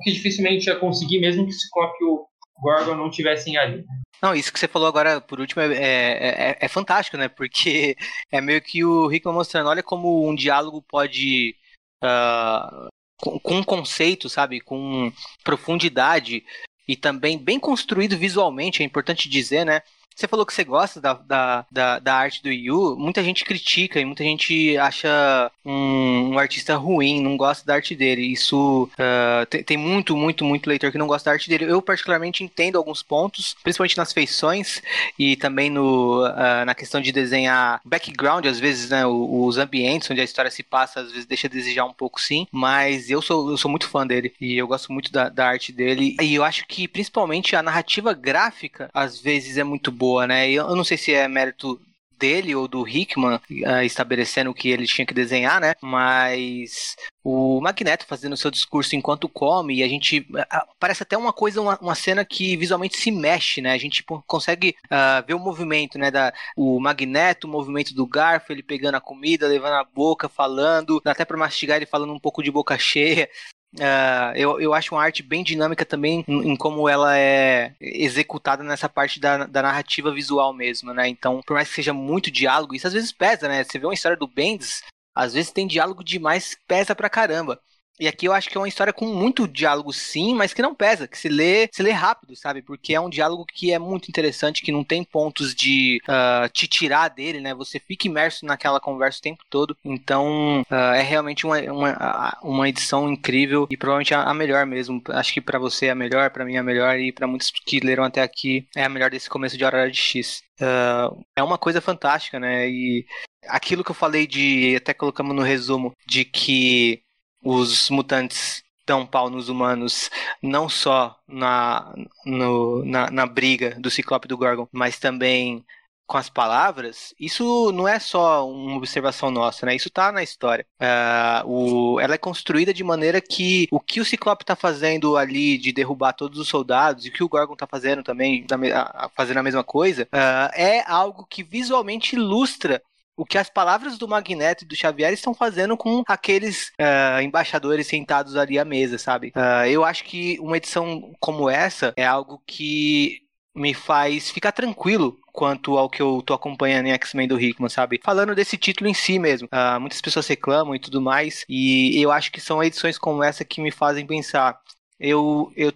que dificilmente ia conseguir, mesmo que o Ciclope e o Gorgon não tivessem ali. Não, isso que você falou agora, por último, é, é, é, é fantástico, né? Porque é meio que o Hickman mostrando, olha como um diálogo pode. Uh, com, com conceito, sabe? Com profundidade e também bem construído visualmente, é importante dizer, né? Você falou que você gosta da, da, da, da, arte do Yu, muita gente critica e muita gente acha um, um artista ruim, não gosta da arte dele. Isso uh, tem, tem, muito, muito, muito leitor que não gosta da arte dele. Eu, particularmente, entendo alguns pontos, principalmente nas feições e também no, uh, na questão de desenhar background, às vezes, né, os ambientes onde a história se passa, às vezes deixa a desejar um pouco, sim. Mas eu sou, eu sou muito fã dele e eu gosto muito da, da arte dele. E eu acho que, principalmente, a narrativa gráfica, às vezes, é muito boa boa, né? Eu não sei se é mérito dele ou do Hickman uh, estabelecendo o que ele tinha que desenhar, né? Mas o Magneto fazendo seu discurso enquanto come e a gente uh, parece até uma coisa, uma, uma, cena que visualmente se mexe, né? A gente consegue uh, ver o movimento, né? Da, o Magneto, o movimento do garfo, ele pegando a comida, levando a boca, falando, até para mastigar ele falando um pouco de boca cheia. Uh, eu, eu acho uma arte bem dinâmica também em, em, como ela é executada nessa parte da, da narrativa visual mesmo, né? Então, por mais que seja muito diálogo, isso às vezes pesa, né? Você vê uma história do Bendis, às vezes tem diálogo demais, pesa pra caramba. E aqui eu acho que é uma história com muito diálogo, sim, mas que não pesa, que se lê, se lê rápido, sabe? Porque é um diálogo que é muito interessante, que não tem pontos de uh, te tirar dele, né? Você fica imerso naquela conversa o tempo todo. Então, uh, é realmente uma, uma, uma edição incrível e provavelmente a, a melhor mesmo. Acho que para você é a melhor, para mim é a melhor e para muitos que leram até aqui é a melhor desse começo de Hora de X. Uh, é uma coisa fantástica, né? E aquilo que eu falei de, até colocamos no resumo, de que os mutantes dão pau nos humanos, não só na, no, na, na briga do Ciclope e do Gorgon, mas também com as palavras, isso não é só uma observação nossa, né? Isso tá na história. Uh, o, ela é construída de maneira que o que o Ciclope tá fazendo ali de derrubar todos os soldados e o que o Gorgon tá fazendo também, fazendo a mesma coisa, uh, é algo que visualmente ilustra o que as palavras do Magneto e do Xavier estão fazendo com aqueles uh, embaixadores sentados ali à mesa, sabe? Uh, eu acho que uma edição como essa é algo que me faz ficar tranquilo quanto ao que eu tô acompanhando em X-Men do Hickman, sabe? Falando desse título em si mesmo. Uh, muitas pessoas reclamam e tudo mais, e eu acho que são edições como essa que me fazem pensar. Eu, eu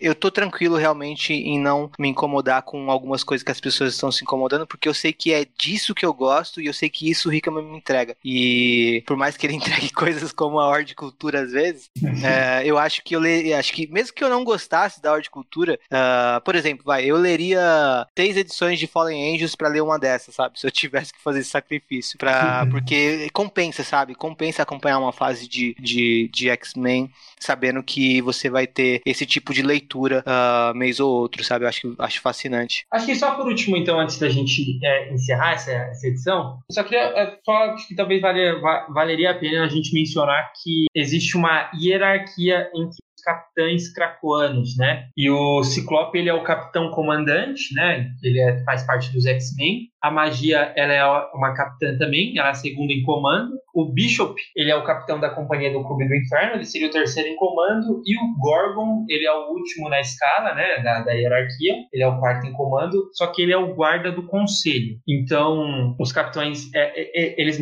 eu tô tranquilo realmente em não me incomodar com algumas coisas que as pessoas estão se incomodando, porque eu sei que é disso que eu gosto e eu sei que isso o Rickman me entrega. E por mais que ele entregue coisas como a horticultura às vezes, é, eu acho que eu le... acho que mesmo que eu não gostasse da horticultura, uh, por exemplo, vai, eu leria três edições de Fallen Angels para ler uma dessas, sabe? Se eu tivesse que fazer esse sacrifício, para porque compensa, sabe? Compensa acompanhar uma fase de, de, de X-Men sabendo que você vai ter esse tipo de leitura uh, mês ou outro, sabe? Eu acho, acho fascinante. Acho que só por último, então, antes da gente é, encerrar essa, essa edição, só queria é, só que talvez valer, valeria a pena a gente mencionar que existe uma hierarquia entre capitães cracoanos, né? E o Ciclope, ele é o capitão comandante, né? Ele é, faz parte dos X-Men. A Magia, ela é uma capitã também, ela é a segunda em comando. O Bishop, ele é o capitão da Companhia do Clube do Inferno, ele seria o terceiro em comando. E o Gorgon, ele é o último na escala, né, da, da hierarquia. Ele é o quarto em comando, só que ele é o guarda do conselho. Então, os capitães, é, é, é eles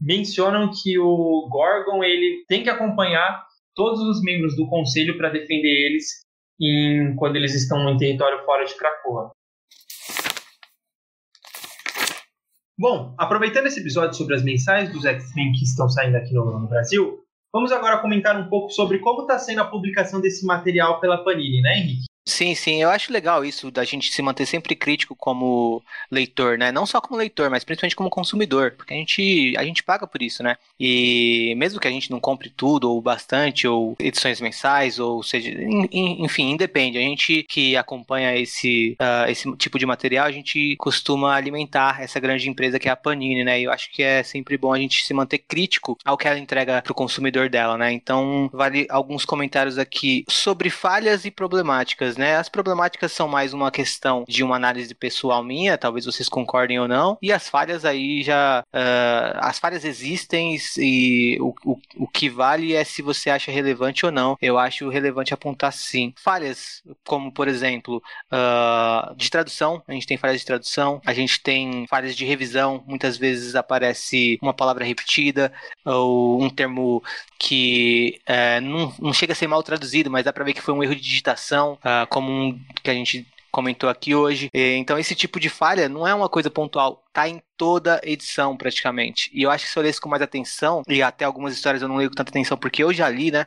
mencionam que o Gorgon, ele tem que acompanhar todos os membros do conselho para defender eles em, quando eles estão em território fora de Krakoa. Bom, aproveitando esse episódio sobre as mensais dos X-Men que estão saindo aqui no, no, Brasil, vamos agora comentar um pouco sobre como está sendo a publicação desse material pela Panini, né, Henrique? Sim, sim, eu acho legal isso da gente se manter sempre crítico como leitor, né? Não só como leitor, mas principalmente como consumidor, porque a gente, a gente paga por isso, né? E mesmo que a gente não compre tudo ou bastante ou edições mensais ou seja, enfim, independe. A gente que acompanha esse uh, esse tipo de material, a gente costuma alimentar essa grande empresa que é a Panini, né? E eu acho que é sempre bom a gente se manter crítico ao que ela entrega para o consumidor dela, né? Então, vale alguns comentários aqui sobre falhas e problemáticas né? As problemáticas são mais uma questão de uma análise pessoal minha, talvez vocês concordem ou não, e as falhas aí já. Uh, as falhas existem e o, o, o que vale é se você acha relevante ou não. Eu acho relevante apontar sim. Falhas, como por exemplo, uh, de tradução, a gente tem falhas de tradução, a gente tem falhas de revisão, muitas vezes aparece uma palavra repetida ou um termo que uh, não, não chega a ser mal traduzido, mas dá pra ver que foi um erro de digitação. Uh, como um que a gente comentou aqui hoje. Então, esse tipo de falha não é uma coisa pontual, tá em toda edição praticamente. E eu acho que se eu lesse com mais atenção, e até algumas histórias eu não leio com tanta atenção porque eu já li, né?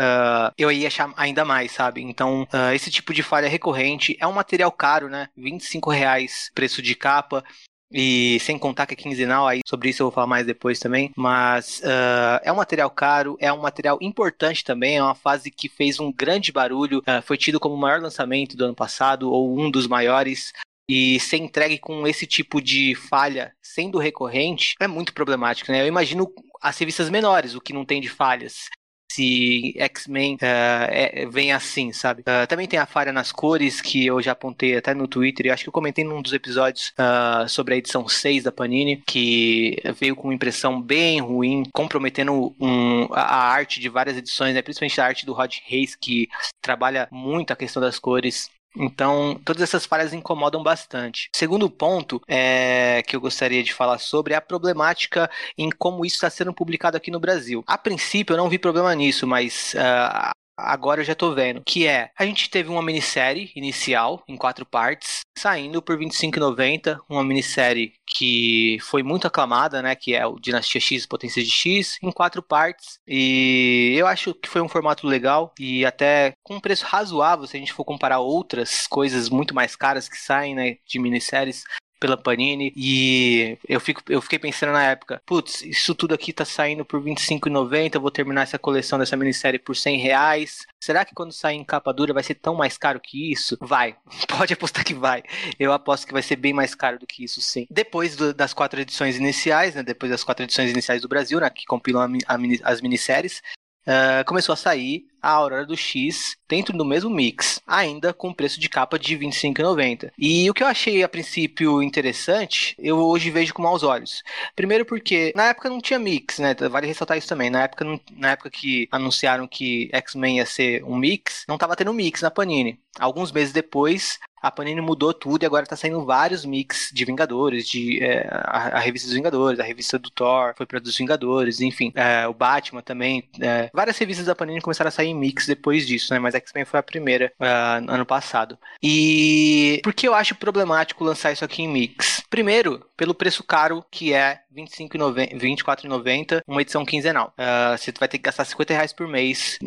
Uh, eu ia achar ainda mais, sabe? Então, uh, esse tipo de falha recorrente é um material caro, né? 25 reais preço de capa. E sem contar que é quinzenal, aí sobre isso eu vou falar mais depois também. Mas uh, é um material caro, é um material importante também, é uma fase que fez um grande barulho, uh, foi tido como o maior lançamento do ano passado, ou um dos maiores. E ser entregue com esse tipo de falha sendo recorrente é muito problemático, né? Eu imagino as revistas menores, o que não tem de falhas se X-Men uh, é, vem assim, sabe? Uh, também tem a falha nas cores, que eu já apontei até no Twitter, e acho que eu comentei num dos episódios uh, sobre a edição 6 da Panini, que veio com uma impressão bem ruim, comprometendo um, a, a, arte de várias edições, né? principalmente a arte do Rod Reis, que trabalha muito a questão das cores. Então, todas essas falhas incomodam bastante. Segundo ponto é, que eu gostaria de falar sobre é a problemática em como isso está sendo publicado aqui no Brasil. A princípio, eu não vi problema nisso, mas uh, agora eu já tô vendo, que é, a gente teve uma minissérie inicial em quatro partes, saindo por 25,90, uma minissérie que foi muito aclamada, né, que é o Dinastia X Potência de X, em quatro partes, e eu acho que foi um formato legal e até com um preço razoável se a gente for comparar outras coisas muito mais caras que saem, né, de minisséries, pela Panini. E eu, fico, eu fiquei pensando na época, putz, isso tudo aqui tá saindo por R$25,90, eu vou terminar essa coleção dessa minissérie por 100 reais. Será que quando sair em capa dura vai ser tão mais caro que isso? Vai. Pode apostar que vai. Eu aposto que vai ser bem mais caro do que isso, sim. Depois do, das quatro edições iniciais, né? Depois das quatro edições iniciais do Brasil, né? Que compilam a, a, as minisséries. Uh, começou a sair a Aurora do X dentro do mesmo mix, ainda com preço de capa de R$ 25,90. E o que eu achei a princípio interessante, eu hoje vejo com maus olhos. Primeiro porque na época não tinha mix, né? Vale ressaltar isso também. Na época, na época que anunciaram que X-Men ia ser um mix, não estava tendo mix na Panini. Alguns meses depois, a Panini mudou tudo e agora tá saindo vários mix de Vingadores, de é, a, a, revista dos Vingadores, a revista do Thor foi para dos Vingadores, enfim, é, o Batman também. É, várias revistas da Panini começaram a sair em mix depois disso, né? Mas X-Men foi a primeira uh, ano passado. E por que eu acho problemático lançar isso aqui em mix? Primeiro, pelo preço caro que é R$ 24,90, uma edição quinzenal. Uh, você vai ter que gastar 50 reais por mês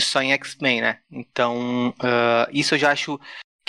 só em X-Men, né? Então, uh, isso eu já acho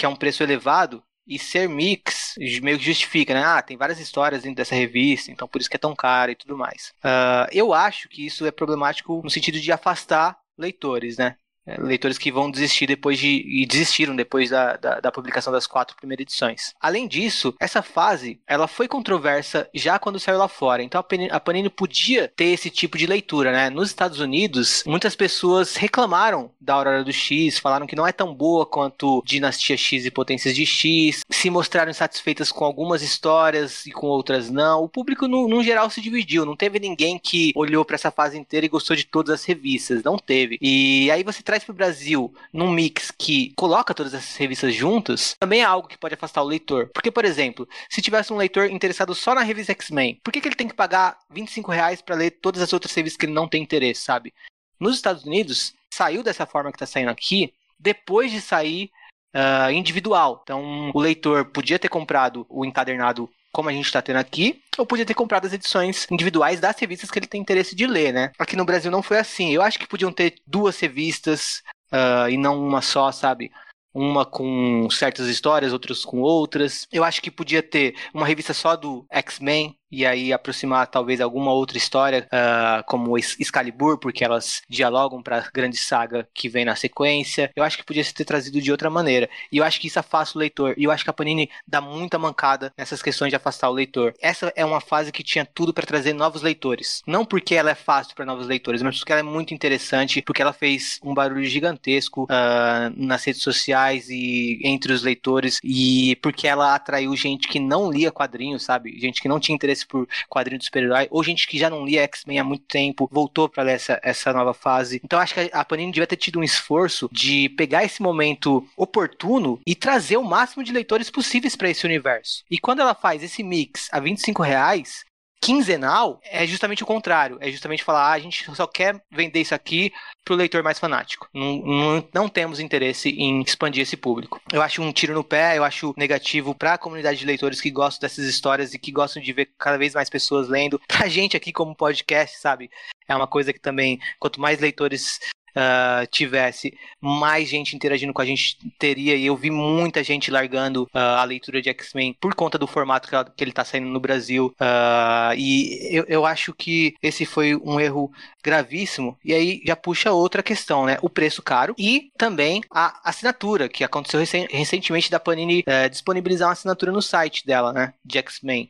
que é um preço elevado, e ser mix meio que justifica, né? Ah, tem várias histórias dentro dessa revista, então por isso que é tão caro e tudo mais. Uh, eu acho que isso é problemático no sentido de afastar leitores, né? É, leitores que vão desistir depois de. e desistiram depois da, da, da, publicação das quatro primeiras edições. Além disso, essa fase ela foi controversa já quando saiu lá fora. Então a Panini, a Panini podia ter esse tipo de leitura, né? Nos Estados Unidos, muitas pessoas reclamaram da Aurora do X, falaram que não é tão boa quanto Dinastia X e Potências de X, se mostraram insatisfeitas com algumas histórias e com outras não. O público, no, no geral, se dividiu. Não teve ninguém que olhou para essa fase inteira e gostou de todas as revistas. Não teve. E aí você traz para o Brasil num mix que coloca todas essas revistas juntas, também é algo que pode afastar o leitor. Porque, por exemplo, se tivesse um leitor interessado só na revista X-Men, por que, que ele tem que pagar 25 reais para ler todas as outras revistas que ele não tem interesse, sabe? Nos Estados Unidos, saiu dessa forma que está saindo aqui, depois de sair uh, individual. Então, o leitor podia ter comprado o encadernado como a gente está tendo aqui, ou podia ter comprado as edições individuais das revistas que ele tem interesse de ler, né? Aqui no Brasil não foi assim. Eu acho que podiam ter duas revistas uh, e não uma só, sabe? Uma com certas histórias, outras com outras. Eu acho que podia ter uma revista só do X-Men, e aí aproximar talvez alguma outra história, uh, como Excalibur, porque elas dialogam para a grande saga que vem na sequência. Eu acho que podia ter trazido de outra maneira. E eu acho que isso afasta o leitor. E eu acho que a Panini dá muita mancada nessas questões de afastar o leitor. Essa é uma fase que tinha tudo para trazer novos leitores. Não porque ela é fácil para novos leitores, mas porque ela é muito interessante, porque ela fez um barulho gigantesco uh, nas redes sociais e entre os leitores, e porque ela atraiu gente que não lia quadrinhos, sabe? Gente que não tinha interesse interesse por quadrinho de super-herói, ou gente que já não lia X-Men há muito tempo, voltou para ler essa, essa nova fase. Então acho que a Panini devia ter tido um esforço de pegar esse momento oportuno e trazer o máximo de leitores possíveis para esse universo. E quando ela faz esse mix a 25 reais, quinzenal é justamente o contrário. É justamente falar, ah, a gente só quer vender isso aqui para o leitor mais fanático. Não, não, não, temos interesse em expandir esse público. Eu acho um tiro no pé, eu acho negativo para a comunidade de leitores que gostam dessas histórias e que gostam de ver cada vez mais pessoas lendo. Pra gente aqui como podcast, sabe? É uma coisa que também, quanto mais leitores uh, tivesse mais gente interagindo com a gente teria. E eu vi muita gente largando uh, a leitura de X-Men por conta do formato que, que ele está saindo no Brasil. Uh, e eu, eu acho que esse foi um erro gravíssimo. E aí já puxa outra questão, né? O preço caro e também a assinatura, que aconteceu recentemente da Panini uh, disponibilizar uma assinatura no site dela, né? De X-Men.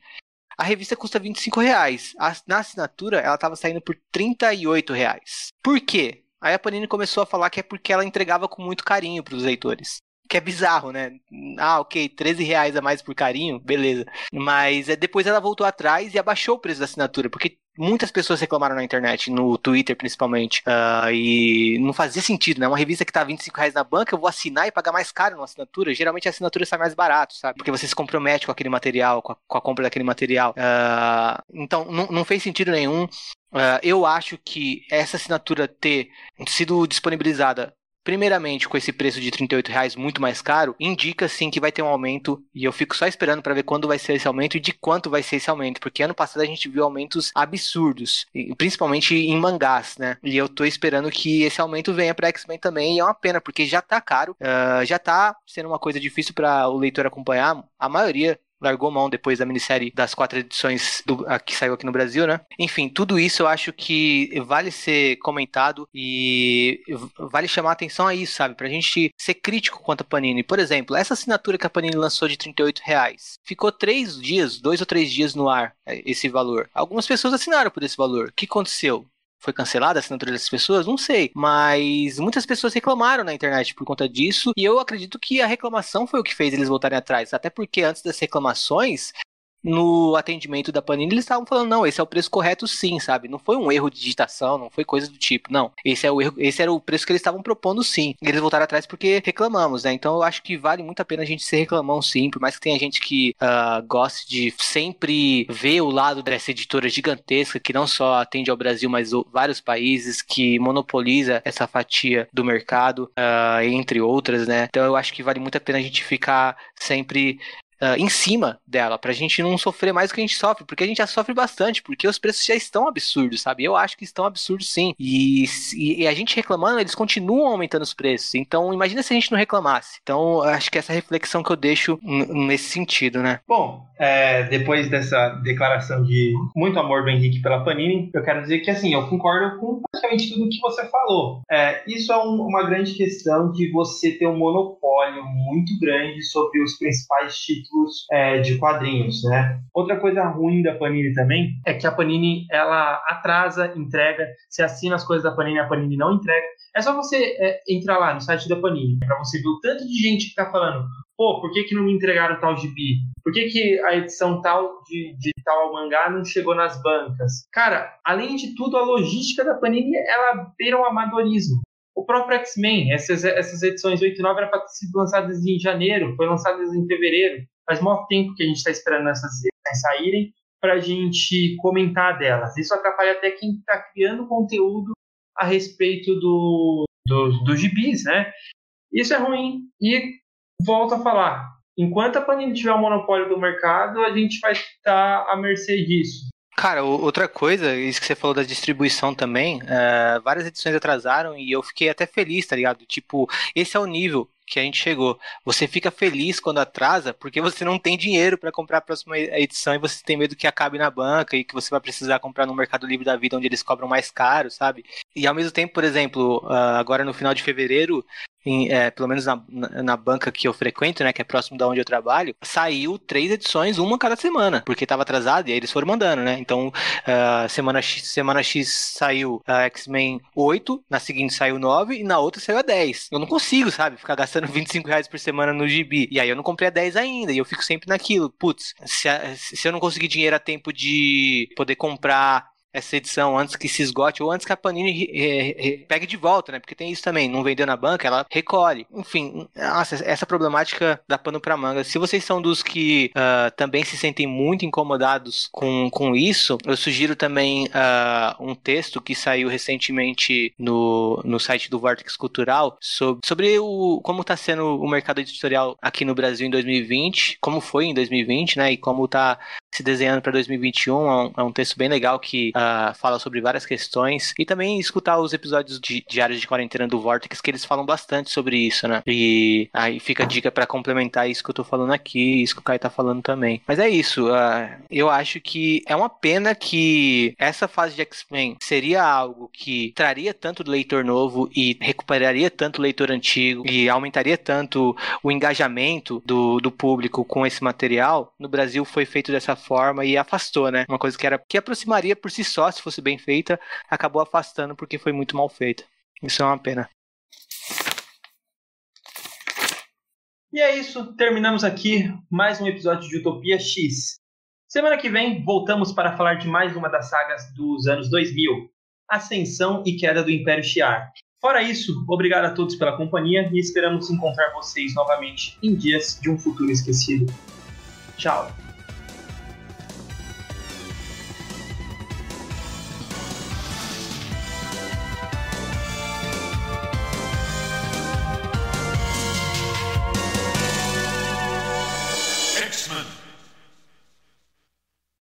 A revista custa 25 reais. na assinatura, ela estava saindo por 38 reais. Por quê? Aí a Panini começou a falar que é porque ela entregava com muito carinho para os leitores. Que é bizarro, né? Ah, ok, 13 reais a mais por carinho, beleza. Mas é, depois ela voltou atrás e abaixou o preço da assinatura, porque muitas pessoas reclamaram na internet, no Twitter principalmente, uh, e não fazia sentido, né? Uma revista que tá 25 reais na banca, eu vou assinar e pagar mais caro numa assinatura. Geralmente a assinatura sai mais barato, sabe? Porque você se compromete com aquele material, com a, com a compra daquele material. Uh, então, não, não fez sentido nenhum. Uh, eu acho que essa assinatura ter sido disponibilizada primeiramente com esse preço de 38 reais muito mais caro, indica sim que vai ter um aumento e eu fico só esperando para ver quando vai ser esse aumento e de quanto vai ser esse aumento, porque ano passado a gente viu aumentos absurdos, principalmente em mangás, né? E eu tô esperando que esse aumento venha para X-Men também e é uma pena porque já tá caro, uh, já tá sendo uma coisa difícil para o leitor acompanhar. A maioria largou mão depois da minissérie das quatro edições do, a, que saiu aqui no Brasil, né? Enfim, tudo isso eu acho que vale ser comentado e vale chamar atenção a isso, sabe? Pra gente ser crítico quanto a Panini. Por exemplo, essa assinatura que a Panini lançou de 38 reais. Ficou três dias, dois ou três dias no ar, é, esse valor. Algumas pessoas assinaram por esse valor. O que aconteceu? Foi cancelada a assinatura dessas pessoas? Não sei. Mas muitas pessoas reclamaram na internet por conta disso. E eu acredito que a reclamação foi o que fez eles voltarem atrás. Até porque antes das reclamações, no atendimento da Panini, eles estavam falando, não, esse é o preço correto sim, sabe? Não foi um erro de digitação, não foi coisa do tipo, não. Esse, é o erro, esse era o preço que eles estavam propondo sim. E eles voltaram atrás porque reclamamos, né? Então eu acho que vale muito a pena a gente ser reclamão sim, por mais que tenha gente que uh, goste de sempre ver o lado dessa editora gigantesca, que não só atende ao Brasil, mas vários países, que monopoliza essa fatia do mercado, uh, entre outras, né? Então eu acho que vale muito a pena a gente ficar sempre uh, em cima dela, pra gente não sofrer mais do que a gente sofre, porque a gente já sofre bastante, porque os preços já estão absurdos, sabe? Eu acho que estão absurdos sim. E, e, e a gente reclamando, eles continuam aumentando os preços. Então, imagina se a gente não reclamasse. Então, acho que essa reflexão que eu deixo nesse sentido, né? Bom, é, depois dessa declaração de muito amor do Henrique pela Panini, eu quero dizer que assim, eu concordo com praticamente tudo que você falou. É, isso é um, uma grande questão de você ter um monopólio muito grande sobre os principais títulos títulos é, de quadrinhos, né? Outra coisa ruim da Panini também é que a Panini ela atrasa, entrega, se assina as coisas da Panini, a Panini não entrega. É só você é, entrar lá no site da Panini para você ver o tanto de gente que tá falando, pô, por que, que não me entregaram tal gibi? Por que, que a edição tal de, de tal mangá não chegou nas bancas? Cara, além de tudo, a logística da Panini ela beira o amadorismo. O próprio X-Men, essas, essas edições 8 e 9 eram para ter sido lançadas em janeiro, foi lançadas em fevereiro. Faz muito tempo que a gente está esperando essas edições saírem para a gente comentar delas. Isso atrapalha até quem está criando conteúdo a respeito do, do, do gibis, né? Isso é ruim. E volto a falar, enquanto a Panini tiver o monopólio do mercado, a gente vai estar à mercê disso. Cara, outra coisa, isso que você falou da distribuição também, é, várias edições atrasaram e eu fiquei até feliz, tá ligado? Tipo, esse é o nível que a gente chegou. Você fica feliz quando atrasa porque você não tem dinheiro para comprar a próxima edição e você tem medo que acabe na banca e que você vai precisar comprar no Mercado Livre da Vida onde eles cobram mais caro, sabe? E ao mesmo tempo, por exemplo, ah, agora no final de fevereiro, em, é, pelo menos na, na, na, banca que eu frequento, né, que é próximo da onde eu trabalho, saiu três edições, uma cada semana, porque estava atrasado e aí eles foram mandando, né? Então, uh, semana, X, semana X saiu uh, X-Men 8, na seguinte saiu 9 e na outra saiu a 10. Eu não consigo, sabe, ficar gastando 25 reais por semana no gibi. E aí eu não comprei a 10 ainda e eu fico sempre naquilo. Putz, se, se eu não conseguir dinheiro a tempo de poder comprar essa edição antes que se esgote ou antes que a Panini pegue de volta, né? Porque tem isso também, não vendeu na banca, ela recolhe. Enfim, nossa, essa problemática dá pano pra manga. Se vocês são dos que uh, também se sentem muito incomodados com, com isso, eu sugiro também uh, um texto que saiu recentemente no, no site do Vortex Cultural sobre, sobre o, como está sendo o mercado editorial aqui no Brasil em 2020, como foi em 2020, né? E como está se desenhando para 2021. É um, é um, texto bem legal que uh, fala sobre várias questões. E também escutar os episódios de diários de quarentena do Vortex, que eles falam bastante sobre isso, né? E aí fica a dica para complementar isso que eu tô falando aqui, isso que o Kai tá falando também. Mas é isso. Uh, eu acho que é uma pena que essa fase de X-Men seria algo que traria tanto leitor novo e recuperaria tanto leitor antigo e aumentaria tanto o engajamento do, do público com esse material. No Brasil foi feito dessa forma e afastou, né? Uma coisa que era que aproximaria por si só, se fosse bem feita, acabou afastando porque foi muito mal feita. Isso é uma pena. E é isso, terminamos aqui mais um episódio de Utopia X. Semana que vem voltamos para falar de mais uma das sagas dos anos 2000, Ascensão e Queda do Império Shi'ar. Fora isso, obrigado a todos pela companhia e esperamos encontrar vocês novamente em dias de um futuro esquecido. Tchau!